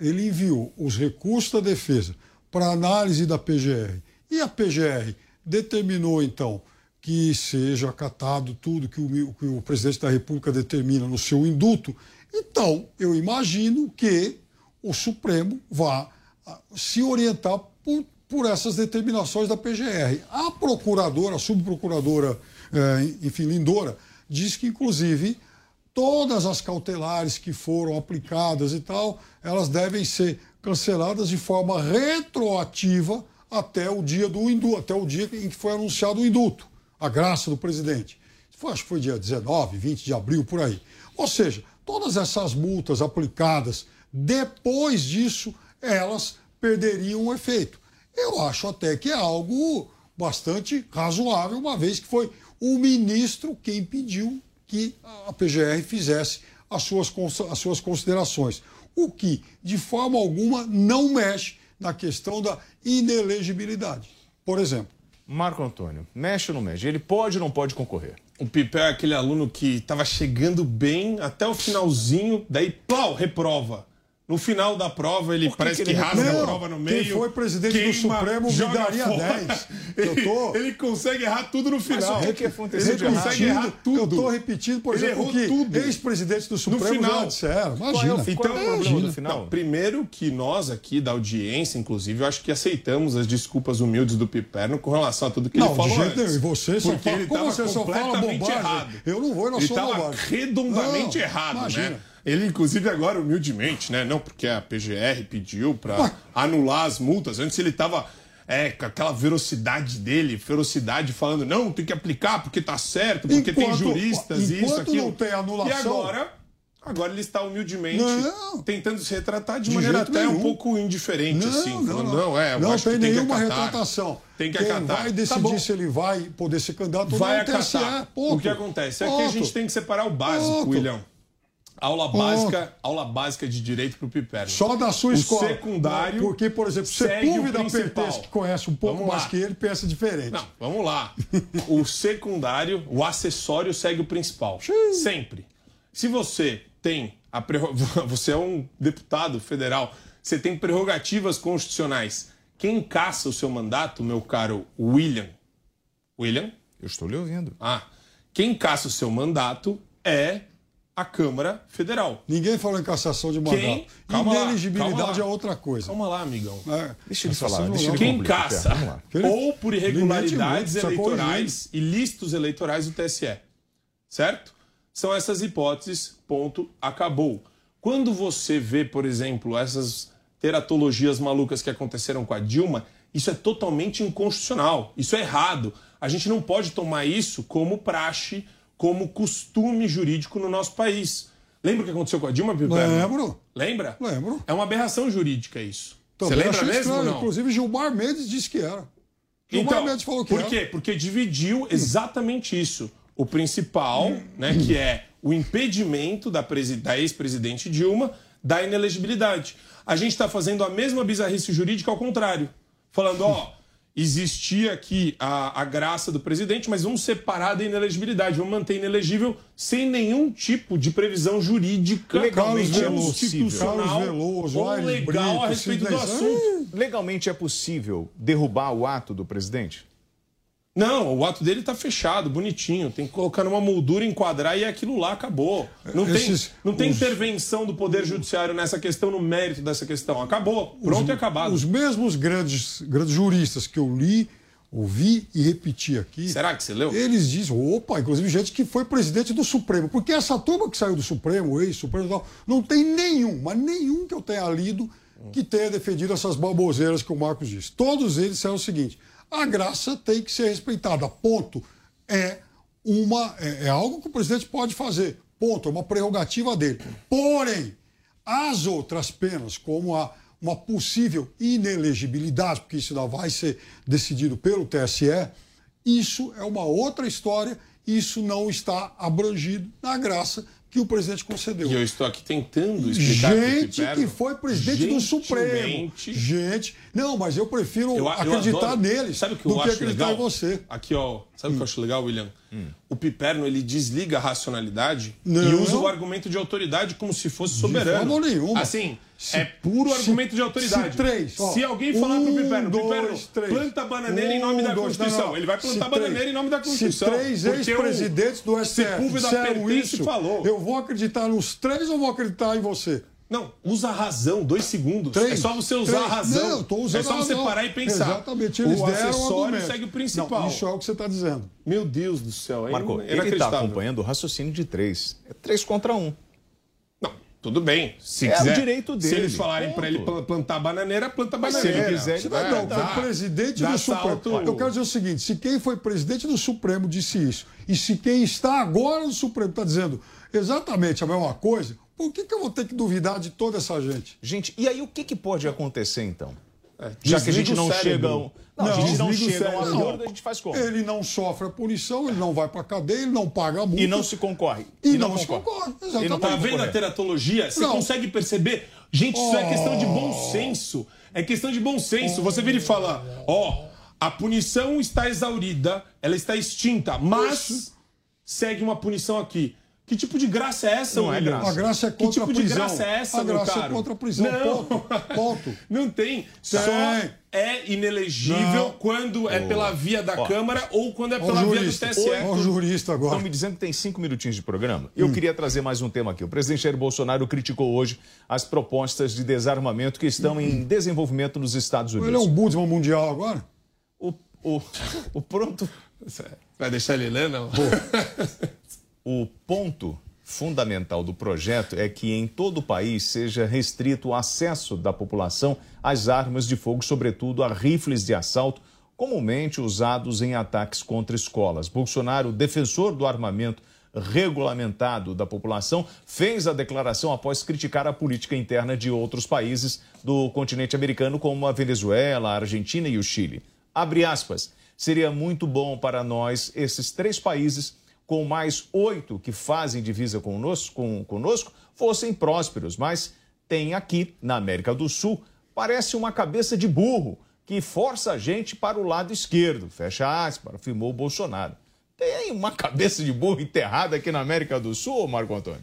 ele enviou os recursos da defesa para análise da PGR e a PGR determinou então que seja acatado tudo que o, que o presidente da República determina no seu induto, então eu imagino que o Supremo vá ah, se orientar por, por essas determinações da PGR. A procuradora, a subprocuradora, eh, enfim, Lindora, diz que, inclusive, todas as cautelares que foram aplicadas e tal, elas devem ser canceladas de forma retroativa até o dia do indulto, até o dia em que foi anunciado o indulto, a graça do presidente. Foi, acho que foi dia 19, 20 de abril, por aí. Ou seja, todas essas multas aplicadas depois disso, elas perderiam o efeito. Eu acho até que é algo bastante razoável, uma vez que foi o ministro quem pediu que a PGR fizesse as suas, as suas considerações. O que, de forma alguma, não mexe na questão da inelegibilidade. Por exemplo.
Marco Antônio, mexe ou não mexe? Ele pode ou não pode concorrer?
O Pipe é aquele aluno que estava chegando bem até o finalzinho, daí, plau, reprova. No final da prova, ele
que
parece
que
que,
ele
rasga
reprova?
a prova no
Quem
meio.
foi presidente do
queima,
Supremo me daria
fora.
10. [laughs]
Ele,
tô-
ele consegue errar tudo no final.
o que que aconteceu
Ele
de errado?
consegue errar tudo.
Eu estou repetindo, por
Ele
exemplo,
errou
que
tudo.
ex-presidentes do Supremo
final.
já disseram.
Qual é o-
Imagina.
qual é o problema
Imagina.
do final?
Não, primeiro que nós aqui da audiência, inclusive, eu acho que aceitamos as desculpas humildes do Piperno com relação a tudo que
Não,
ele falou
de jeito
antes.
nenhum. E você só
Porque
fala-
ele
como você só fala
completamente
bobagem?
errado.
Eu não vou
Ele
sua
tava
bobagem.
redondamente
Não,
errado,
imagina.
né? Ele, inclusive, agora, humildemente, né? Não porque a PGR pediu para anular as multas. Antes ele tava é, com aquela velocidade dele, ferocidade, falando, não, tem que aplicar porque tá certo, porque tem
Enquanto-
juristas, isso,
enquanto
aquilo.
não tem anulação-
E agora, agora ele está humildemente
Não.
tentando se retratar de,
De
maneira até um
nenhum.
pouco indiferente,
Não,
assim.
não,
falando,
não.
não, é, eu
não
acho
tem
tem
nenhuma
acatar.
retratação.
Tem que
Quem
acatar.
vai
Tá
decidir
bom.
se ele vai poder ser candidato ou
vai
não
acatar. O que acontece é que a gente tem que separar o básico,
Ponto.
William. Aula básica, aula básica de direito pro Piperno.
Só da sua
o
escola.
secundário.
Porque, por exemplo,
o
Sepúlveda
principal.
Pertence, que conhece um pouco mais que ele, pensa diferente.
Não, vamos lá. o secundário, o acessório segue o principal. Sempre. Se você tem a [laughs] você é um deputado federal, você tem prerrogativas constitucionais. Quem caça o seu mandato, meu caro William? William?
Eu estou lhe ouvindo.
Ah, quem caça o seu mandato é a Câmara Federal.
Ninguém falou em cassação de mandato.
Quem? Calma
Ineligibilidade
calma lá.
é outra coisa.
Calma lá, amigão.
É,
Deixa ele falar,
de
deixa ele
Quem
concluir,
caça ou por irregularidades
muito,
eleitorais ilícitos eleitorais do TSE. Certo? São essas hipóteses, ponto, acabou. Quando você vê, por exemplo, essas teratologias malucas que aconteceram com a Dilma, isso é totalmente inconstitucional, isso é errado. A gente não pode tomar isso como praxe, como costume jurídico no nosso país. Lembra o que aconteceu com a Dilma?
Lembro.
Lembra?
Lembro.
É uma aberração jurídica isso.
Também
Você lembra mesmo
estranho.
não?
Inclusive, Gilmar Mendes disse que era. Gilmar
Então,
Mendes falou que
por
era.
quê? Porque dividiu exatamente isso. O principal, né, que é o impedimento da, da ex-presidente Dilma da inelegibilidade. A gente está fazendo a mesma bizarrice jurídica ao contrário. Falando, ó, existia aqui a, a graça do presidente, mas vamos separar da inelegibilidade, vamos manter inelegível sem nenhum tipo de previsão jurídica,
Legalmente é
constitucional
Veloso,
ou legal
Brito,
a respeito do assunto.
Legalmente é possível derrubar o ato do presidente?
Não, o ato dele tá fechado, bonitinho. Tem que colocar numa moldura, enquadrar e aquilo lá acabou. Não
Esses-
tem, não tem
os-
intervenção do Poder Judiciário nessa questão, no mérito dessa questão. Acabou. Pronto
os,
e acabado.
Os mesmos grandes, grandes juristas que eu li, ouvi e repeti aqui.
Será que você leu?
Eles dizem, opa, inclusive gente que foi presidente do Supremo. Porque essa turma que saiu do Supremo, ex-Supremo e tal, não tem nenhum, mas nenhum que eu tenha lido que tenha defendido essas baboseiras que o Marcos disse. Todos eles disseram o seguinte: a graça tem que ser respeitada. Ponto. É uma é, é algo que o presidente pode fazer. Ponto. É uma prerrogativa dele. Porém, as outras penas, como a uma possível inelegibilidade, porque isso ainda vai ser decidido pelo TSE, isso é uma outra história, isso não está abrangido na graça que o presidente concedeu.
E eu estou aqui tentando explicar
Gente
Piperno,
que foi presidente do Supremo. Gente. Não, mas eu prefiro
Eu, eu
acreditar
adoro-
neles
Sabe o que
do
eu
que
acho
acreditar
legal?
em você.
Aqui, ó. Sabe o que eu acho legal, William? O Piperno, ele desliga a racionalidade
Não.
e usa o argumento de autoridade como se fosse soberano.
forma nenhuma.
Assim,
Se-
é puro
se-
argumento de autoridade.
se três, ó,
Se alguém falar pro
um,
Piperno,
dois,
Piperno,
três.
planta bananeira em nome
Um,
da
dois,
Constituição.
não, não.
Ele vai plantar
Se
bananeira
três-
em nome da Constituição.
Se três ex-presidentes do STF disseram isso,
falou.
eu vou acreditar nos três ou vou acreditar em você?
Não, usa a razão, dois segundos.
Três,
é só você usar
três.
a razão.
Não, eu tô usando
é só
a
você parar e pensar.
Exatamente, eles
o
deram
acessório segue o principal.
Não, isso é o que você está dizendo.
Meu Deus do céu, é
Marco, ele está acompanhando o raciocínio de três. É três contra um.
Não, tudo bem. Se
É o
quiser,
direito
Se
dele,
eles falarem para ele pla- plantar bananeira, planta
Mas se
bananeira.
ele quiser,
Cidadão,
É, dá-
foi presidente
dá
do Supremo.
salto.
Eu quero dizer o seguinte: se quem foi presidente do Supremo disse isso, e se quem está agora no Supremo está dizendo exatamente a mesma coisa, por que, que eu vou ter que duvidar de toda essa gente?
Gente, e aí o que, que pode acontecer então?
É,
Já que a gente não chega. a um- Não, a gente não chega a um acordo, a gente faz como?
Ele não sofre a punição, ele não vai para cadeia, ele não paga a multa.
E não se concorre.
E não se concorre,
Ele
exatamente.
não tá vendo a teratologia? Você
Não.
consegue perceber? Gente, isso é
Oh.
questão de bom senso. É questão de bom senso. Você vira e fala: ó, a punição está exaurida, ela está extinta, mas segue uma punição aqui. Que tipo de graça é essa,
Não é graça.
A graça é
Que
contra
tipo
a
de
prisão.
graça é essa,
a
meu
graça é
caro?
contra a prisão.
Não.
Ponto. [laughs] Ponto.
Não tem. Só
Tem.
é inelegível
Não.
quando é pela via da
Ó.
Câmara ou quando é pela via do. TSE.
Ó o jurista agora.
Estão me dizendo que tem cinco minutinhos de programa. Eu queria trazer mais um tema aqui. O presidente Jair Bolsonaro criticou hoje as propostas de desarmamento que estão em desenvolvimento nos Estados
Ele é
Unidos.
um Budman mundial agora?
O, o, o pronto.
Vai deixar ele ler, não? [laughs]
O ponto fundamental do projeto é que em todo o país seja restrito o acesso da população às armas de fogo, sobretudo a rifles de assalto, comumente usados em ataques contra escolas. Bolsonaro, defensor do armamento regulamentado da população, fez a declaração após criticar a política interna de outros países do continente americano, como a Venezuela, a Argentina e o Chile. Abre aspas. Seria muito bom para nós, esses três países, com mais oito que fazem divisa conosco, com, conosco, fossem prósperos, mas tem aqui, na América do Sul, parece uma cabeça de burro que força a gente para o lado esquerdo. Fecha aspas, afirmou Bolsonaro. Tem uma cabeça de burro enterrada aqui na América do Sul, Marco Antônio?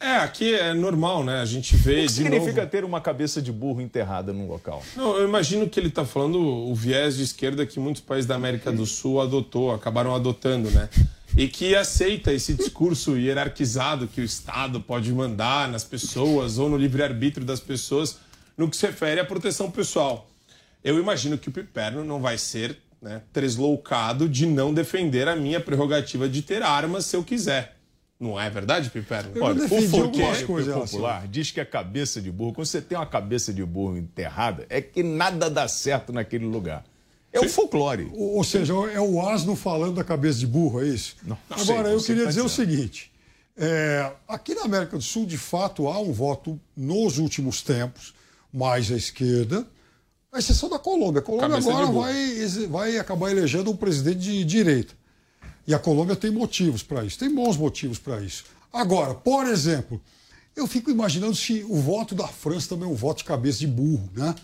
É, aqui é normal, né? A gente vê
O que significa
novo...
ter uma cabeça de burro enterrada num local?
Não, eu imagino que ele está falando o viés de esquerda que muitos países da América do Sul adotou, acabaram adotando, né? E que aceita esse discurso hierarquizado que o Estado pode mandar nas pessoas ou no livre-arbítrio das pessoas no que se refere à proteção pessoal. Eu imagino que o Piperno não vai ser né, tresloucado de não defender a minha prerrogativa de ter armas se eu quiser. Não é verdade, Piperno?
Olha, o
folclore
popular diz que a cabeça de burro, quando você tem uma cabeça de burro enterrada, é que nada dá certo naquele lugar. É o folclore.
Ou, ou seja, é o asno falando da cabeça de burro, é isso?
Não, não
Agora,
sei,
eu queria
tá
dizer o seguinte: é, aqui na América do Sul, de fato, há um voto nos últimos tempos mais à esquerda, à exceção da Colômbia. A Colômbia
Cabeça
agora vai, vai acabar elegendo um presidente de direita. E a Colômbia tem motivos para isso, tem bons motivos para isso. Agora, por exemplo, eu fico imaginando se o voto da França também é um voto de cabeça de burro, né?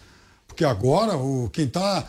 Porque agora o, quem está,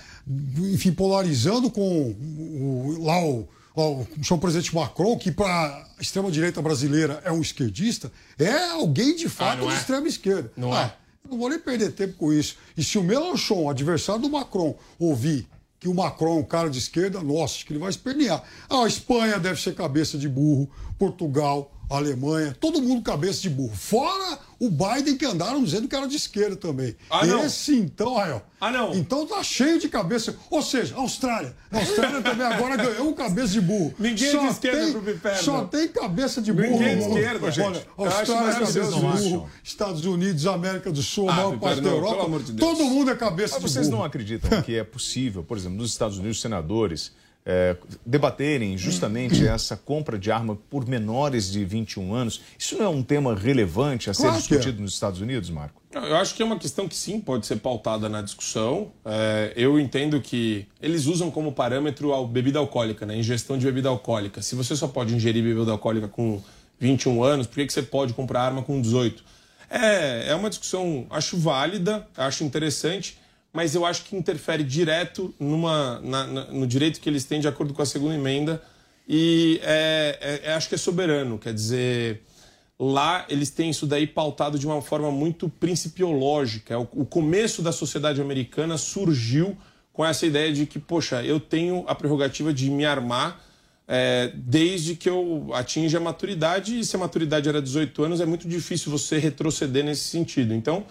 enfim, polarizando com o, lá o, o, o senhor presidente Macron, que para a extrema-direita brasileira é um esquerdista, é alguém de fato
não
de
é?
extrema esquerda.
Não
Ah,
é?
não vou nem perder tempo com isso. E se o Mélenchon, adversário do Macron, ouvir que o Macron é um cara de esquerda, nossa, acho que ele vai espernear. Ah, a Espanha deve ser cabeça de burro, Portugal, Alemanha, todo mundo cabeça de burro. Fora o Biden que andaram dizendo que era de esquerda também.
Ah, não.
Esse então, Rael.
Ah, não.
Então tá cheio de cabeça. Ou seja, Austrália. A Austrália também agora ganhou um cabeça de burro. [laughs]
Ninguém é de esquerda pro Piperno.
Só tem cabeça de burro.
Ninguém é de esquerda, gente.
Olha, Austrália é cabeça de burro. Estados Unidos, América do Sul, a
Ah,
maior
Piperno,
parte da Europa.
pelo amor de Deus.
Todo mundo é cabeça
Mas
de
vocês
burro.
não acreditam que é possível, por exemplo, nos Estados Unidos, senadores é, debaterem justamente essa compra de arma por menores de 21 anos? Isso não é um tema relevante a ser
Claro é.
discutido nos Estados Unidos, Marco?
Eu acho que é uma questão que sim pode ser pautada na discussão. É, eu entendo que eles usam como parâmetro a bebida alcoólica, né? a ingestão de bebida alcoólica. Se você só pode ingerir bebida alcoólica com 21 anos, por que, que você pode comprar arma com 18? É, é uma discussão, acho válida, acho interessante, mas eu acho que interfere direto numa, na- na- no direito que eles têm de acordo com a segunda emenda e é, é- é- acho que é soberano, quer dizer, lá eles têm isso daí pautado de uma forma muito principiológica. O, o começo da sociedade americana surgiu com essa ideia de que, poxa, eu tenho a prerrogativa de me armar é, desde que eu atinja a maturidade, e se a maturidade era 18 anos, é muito difícil você retroceder nesse sentido. Então,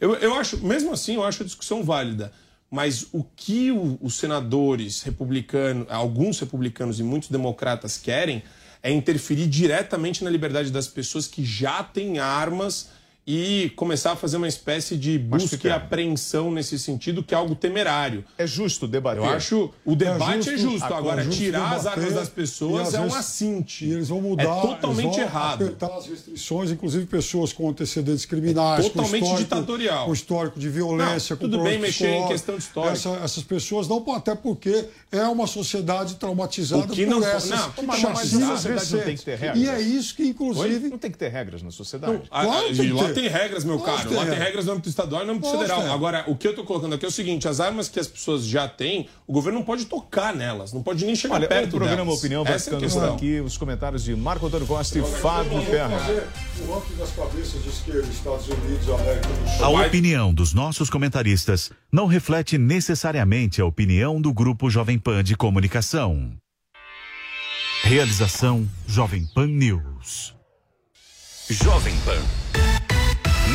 eu, eu acho, mesmo assim, eu acho a discussão válida. Mas o que o- os senadores republicanos, alguns republicanos e muitos democratas querem é interferir diretamente na liberdade das pessoas que já têm armas e começar a fazer uma espécie de busca e apreensão nesse sentido, que é algo temerário.
É justo debater.
Eu acho o debate é justo. Agora,
justo
tirar as armas das pessoas é um assinte.
E eles vão mudar.
É totalmente
vão
errado.
apertar as restrições, inclusive pessoas com antecedentes criminais. com
totalmente
histórico-
ditatorial.
Com histórico de violência.
Não,
com
tudo bem
problema
mexer em questão de histórico.
Essa- essas pessoas não, até porque é uma sociedade traumatizada
O que
por
não-
essas
não,
Mas, mas a sociedade não tem que ter regras.
E é isso que, inclusive.
Não tem que ter regras na sociedade.
Ah,
Claro que tem
tem regras, meu caro.
tem regra.
regras no âmbito estadual e no âmbito federal. Agora, o que eu tô colocando aqui é o seguinte: as armas que as pessoas já têm, o governo não pode tocar nelas, não pode nem chegar
Olha,
perto
o programa
delas.
Opinião vai
Essa é
ficando por aqui. Os comentários de Marco Antônio Costa e Fábio
Vamos
Perna.
fazer o ranking das cabeças de esquerda, Estados Unidos, América do Sul.
A opinião dos nossos comentaristas não reflete necessariamente a opinião do Grupo Jovem Pan de Comunicação. Realização Jovem Pan News.
Jovem Pan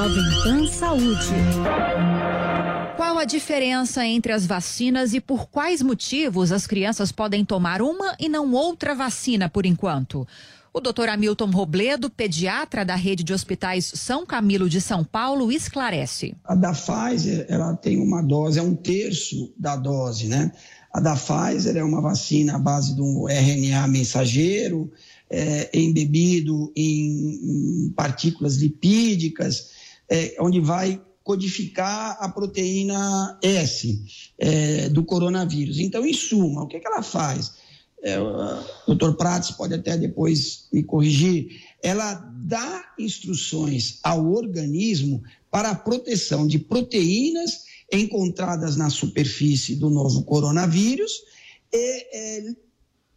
Jovem Pan Saúde. Qual a diferença entre as vacinas e por quais motivos as crianças podem tomar uma e não outra vacina por enquanto? O doutor Hamilton Robledo, pediatra da rede de hospitais São Camilo de São Paulo, esclarece.
A da Pfizer, ela tem uma dose, é um terço da dose, né? A da Pfizer é uma vacina à base de um RNA mensageiro, é, embebido em, em partículas lipídicas, é, onde vai codificar a proteína S é, do coronavírus. Então, em suma, o que, é que ela faz? É, o doutor Prates pode até depois me corrigir. Ela dá instruções ao organismo para a proteção de proteínas encontradas na superfície do novo coronavírus e é,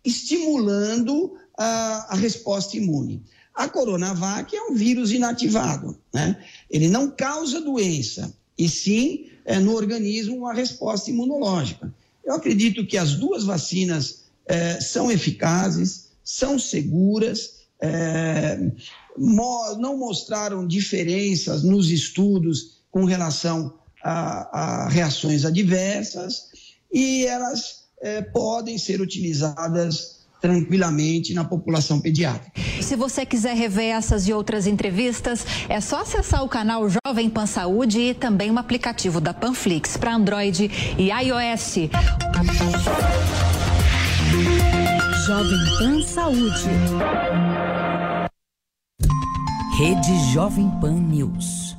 estimulando a, a resposta imune. A Coronavac é um vírus inativado, né? Ele não causa doença, e sim é, no organismo uma resposta imunológica. Eu acredito que as duas vacinas é, são eficazes, são seguras, é, mo não mostraram diferenças nos estudos com relação a, a reações adversas e elas é, podem ser utilizadas tranquilamente na população pediátrica.
Se você quiser rever essas e outras entrevistas, é só acessar o canal Jovem Pan Saúde e também o aplicativo da Panflix para Android e iOS. Jovem Pan Saúde.
Rede Jovem Pan News.